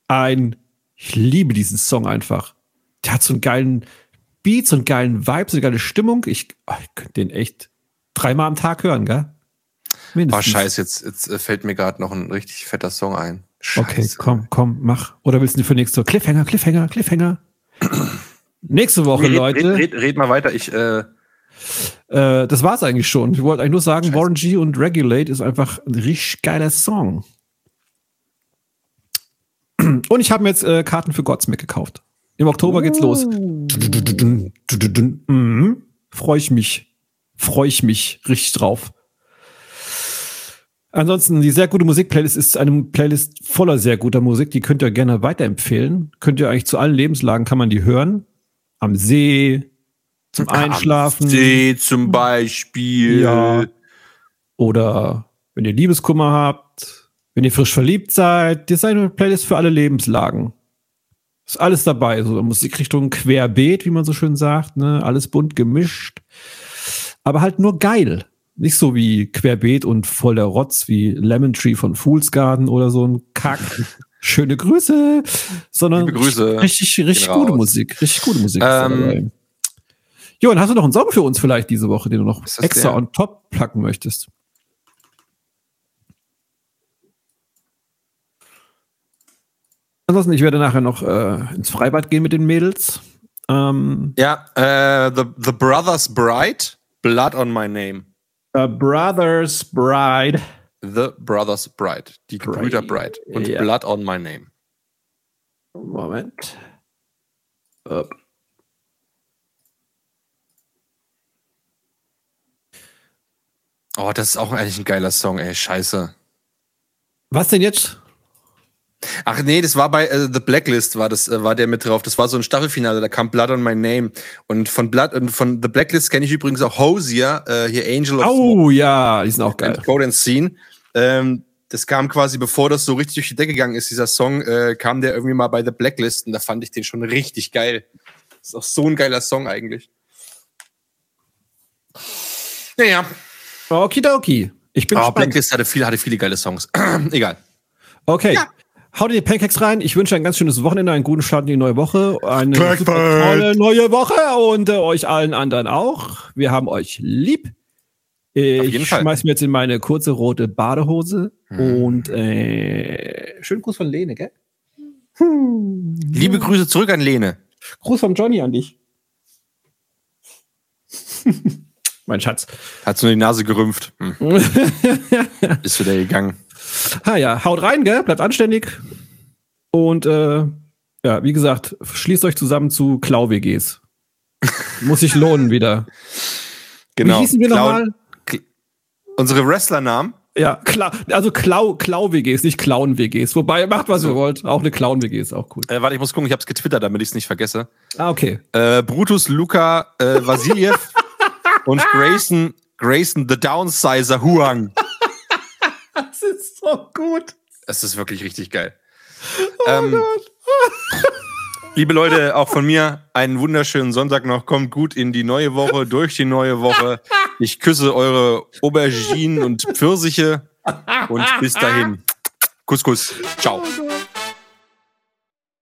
Ein, ich liebe diesen Song einfach. Der hat so einen geilen Beat, so einen geilen Vibe, so eine geile Stimmung. Ich, oh, ich könnte den echt dreimal am Tag hören, gell? Oh, Mindestens. scheiße, jetzt, jetzt äh, fällt mir gerade noch ein richtig fetter Song ein. Scheiße. Okay, komm, komm, mach. Oder willst du für nächste Cliffhanger, Cliffhanger, Cliffhanger? nächste Woche, Red, Leute. red, red, red mal weiter. Ich, äh, Äh, das war's eigentlich schon. Ich wollte eigentlich nur sagen, Warren G und Regulate ist einfach ein richtig geiler Song. Und ich habe mir jetzt äh, Karten für Godsmack gekauft. Im Oktober geht's los. Mhm. Freue ich mich. Freue ich mich richtig drauf. Ansonsten, die sehr gute Musikplaylist ist eine Playlist voller sehr guter Musik. Die könnt ihr gerne weiterempfehlen. Könnt ihr eigentlich zu allen Lebenslagen kann man die hören. Am See, zum Einschlafen. See zum Beispiel. Ja. Oder wenn ihr Liebeskummer habt, wenn ihr frisch verliebt seid, das ist eine Playlist für alle Lebenslagen. Ist alles dabei, so Musikrichtung querbeet, wie man so schön sagt, ne? Alles bunt gemischt. Aber halt nur geil. Nicht so wie querbeet und voller Rotz wie Lemon Tree von Fool's Garden oder so ein Kack. Schöne Grüße, sondern Grüße. richtig, richtig gute raus. Musik. Richtig gute Musik. Ähm. Johann, hast du noch einen Song für uns vielleicht diese Woche, den du noch extra der? on top placken möchtest? Ansonsten, ich werde nachher noch äh, ins Freibad gehen mit den Mädels. Ähm, Ja, äh, the, the Brothers Bride, Blood on My Name. A Brother's Bride. The Brothers Bride. Die Gebrüder Bride. Und Ja. Blood on My Name. Moment. Up. Oh, das ist auch eigentlich ein geiler Song, ey. Scheiße. Was denn jetzt? Ach nee, das war bei äh, The Blacklist, war das, äh, war der mit drauf. Das war so ein Staffelfinale, da kam Blood on My Name. Und von Blood und von The Blacklist kenne ich übrigens auch Hosier, äh, hier Angel of Oh ja, die sind auch geil. Code and Scene. Ähm, das kam quasi, bevor das so richtig durch die Decke gegangen ist, dieser Song, äh, kam der irgendwie mal bei The Blacklist und da fand ich den schon richtig geil. Das ist auch so ein geiler Song eigentlich. Naja, Okidoki. Ich bin aber gespannt. Blacklist hatte viele, hatte viele geile Songs. Egal. Okay. Haut in die Pancakes rein. Ich wünsche ein ganz schönes Wochenende, einen guten Start in die neue Woche, eine tolle neue Woche und äh, euch allen anderen auch. Wir haben euch lieb. Ich schmeiß mir jetzt in meine kurze rote Badehose Hm. und äh, schönen Gruß von Lene, gell? Liebe Grüße zurück an Lene. Gruß von Johnny an dich. mein Schatz. Hat so die Nase gerümpft. Hm. Ist wieder gegangen. Ah ja, haut rein, gell? Bleibt anständig. Und äh, ja, wie gesagt, schließt euch zusammen zu Klau-WGs. Muss sich lohnen wieder. Genau. Wie hießen wir nochmal? Unsere Wrestlernamen. Ja, Kla also Klau, Klau-WGs, nicht Clown-WGs. Wobei, macht was ihr wollt. Auch eine Clown-WG ist auch cool. Äh, warte, ich muss gucken, ich hab's getwittert, damit ich es nicht vergesse. Ah, okay. Äh, Brutus Luca äh, Vasiljev und Grayson, Grayson the Downsizer Huang. Das ist so gut. Das ist wirklich richtig geil. ähm, liebe Leute, auch von mir einen wunderschönen Sonntag noch. Kommt gut in die neue Woche, durch die neue Woche. Ich küsse eure Auberginen und Pfirsiche und bis dahin. Kuss, Kuss. Ciao. Oh Gott.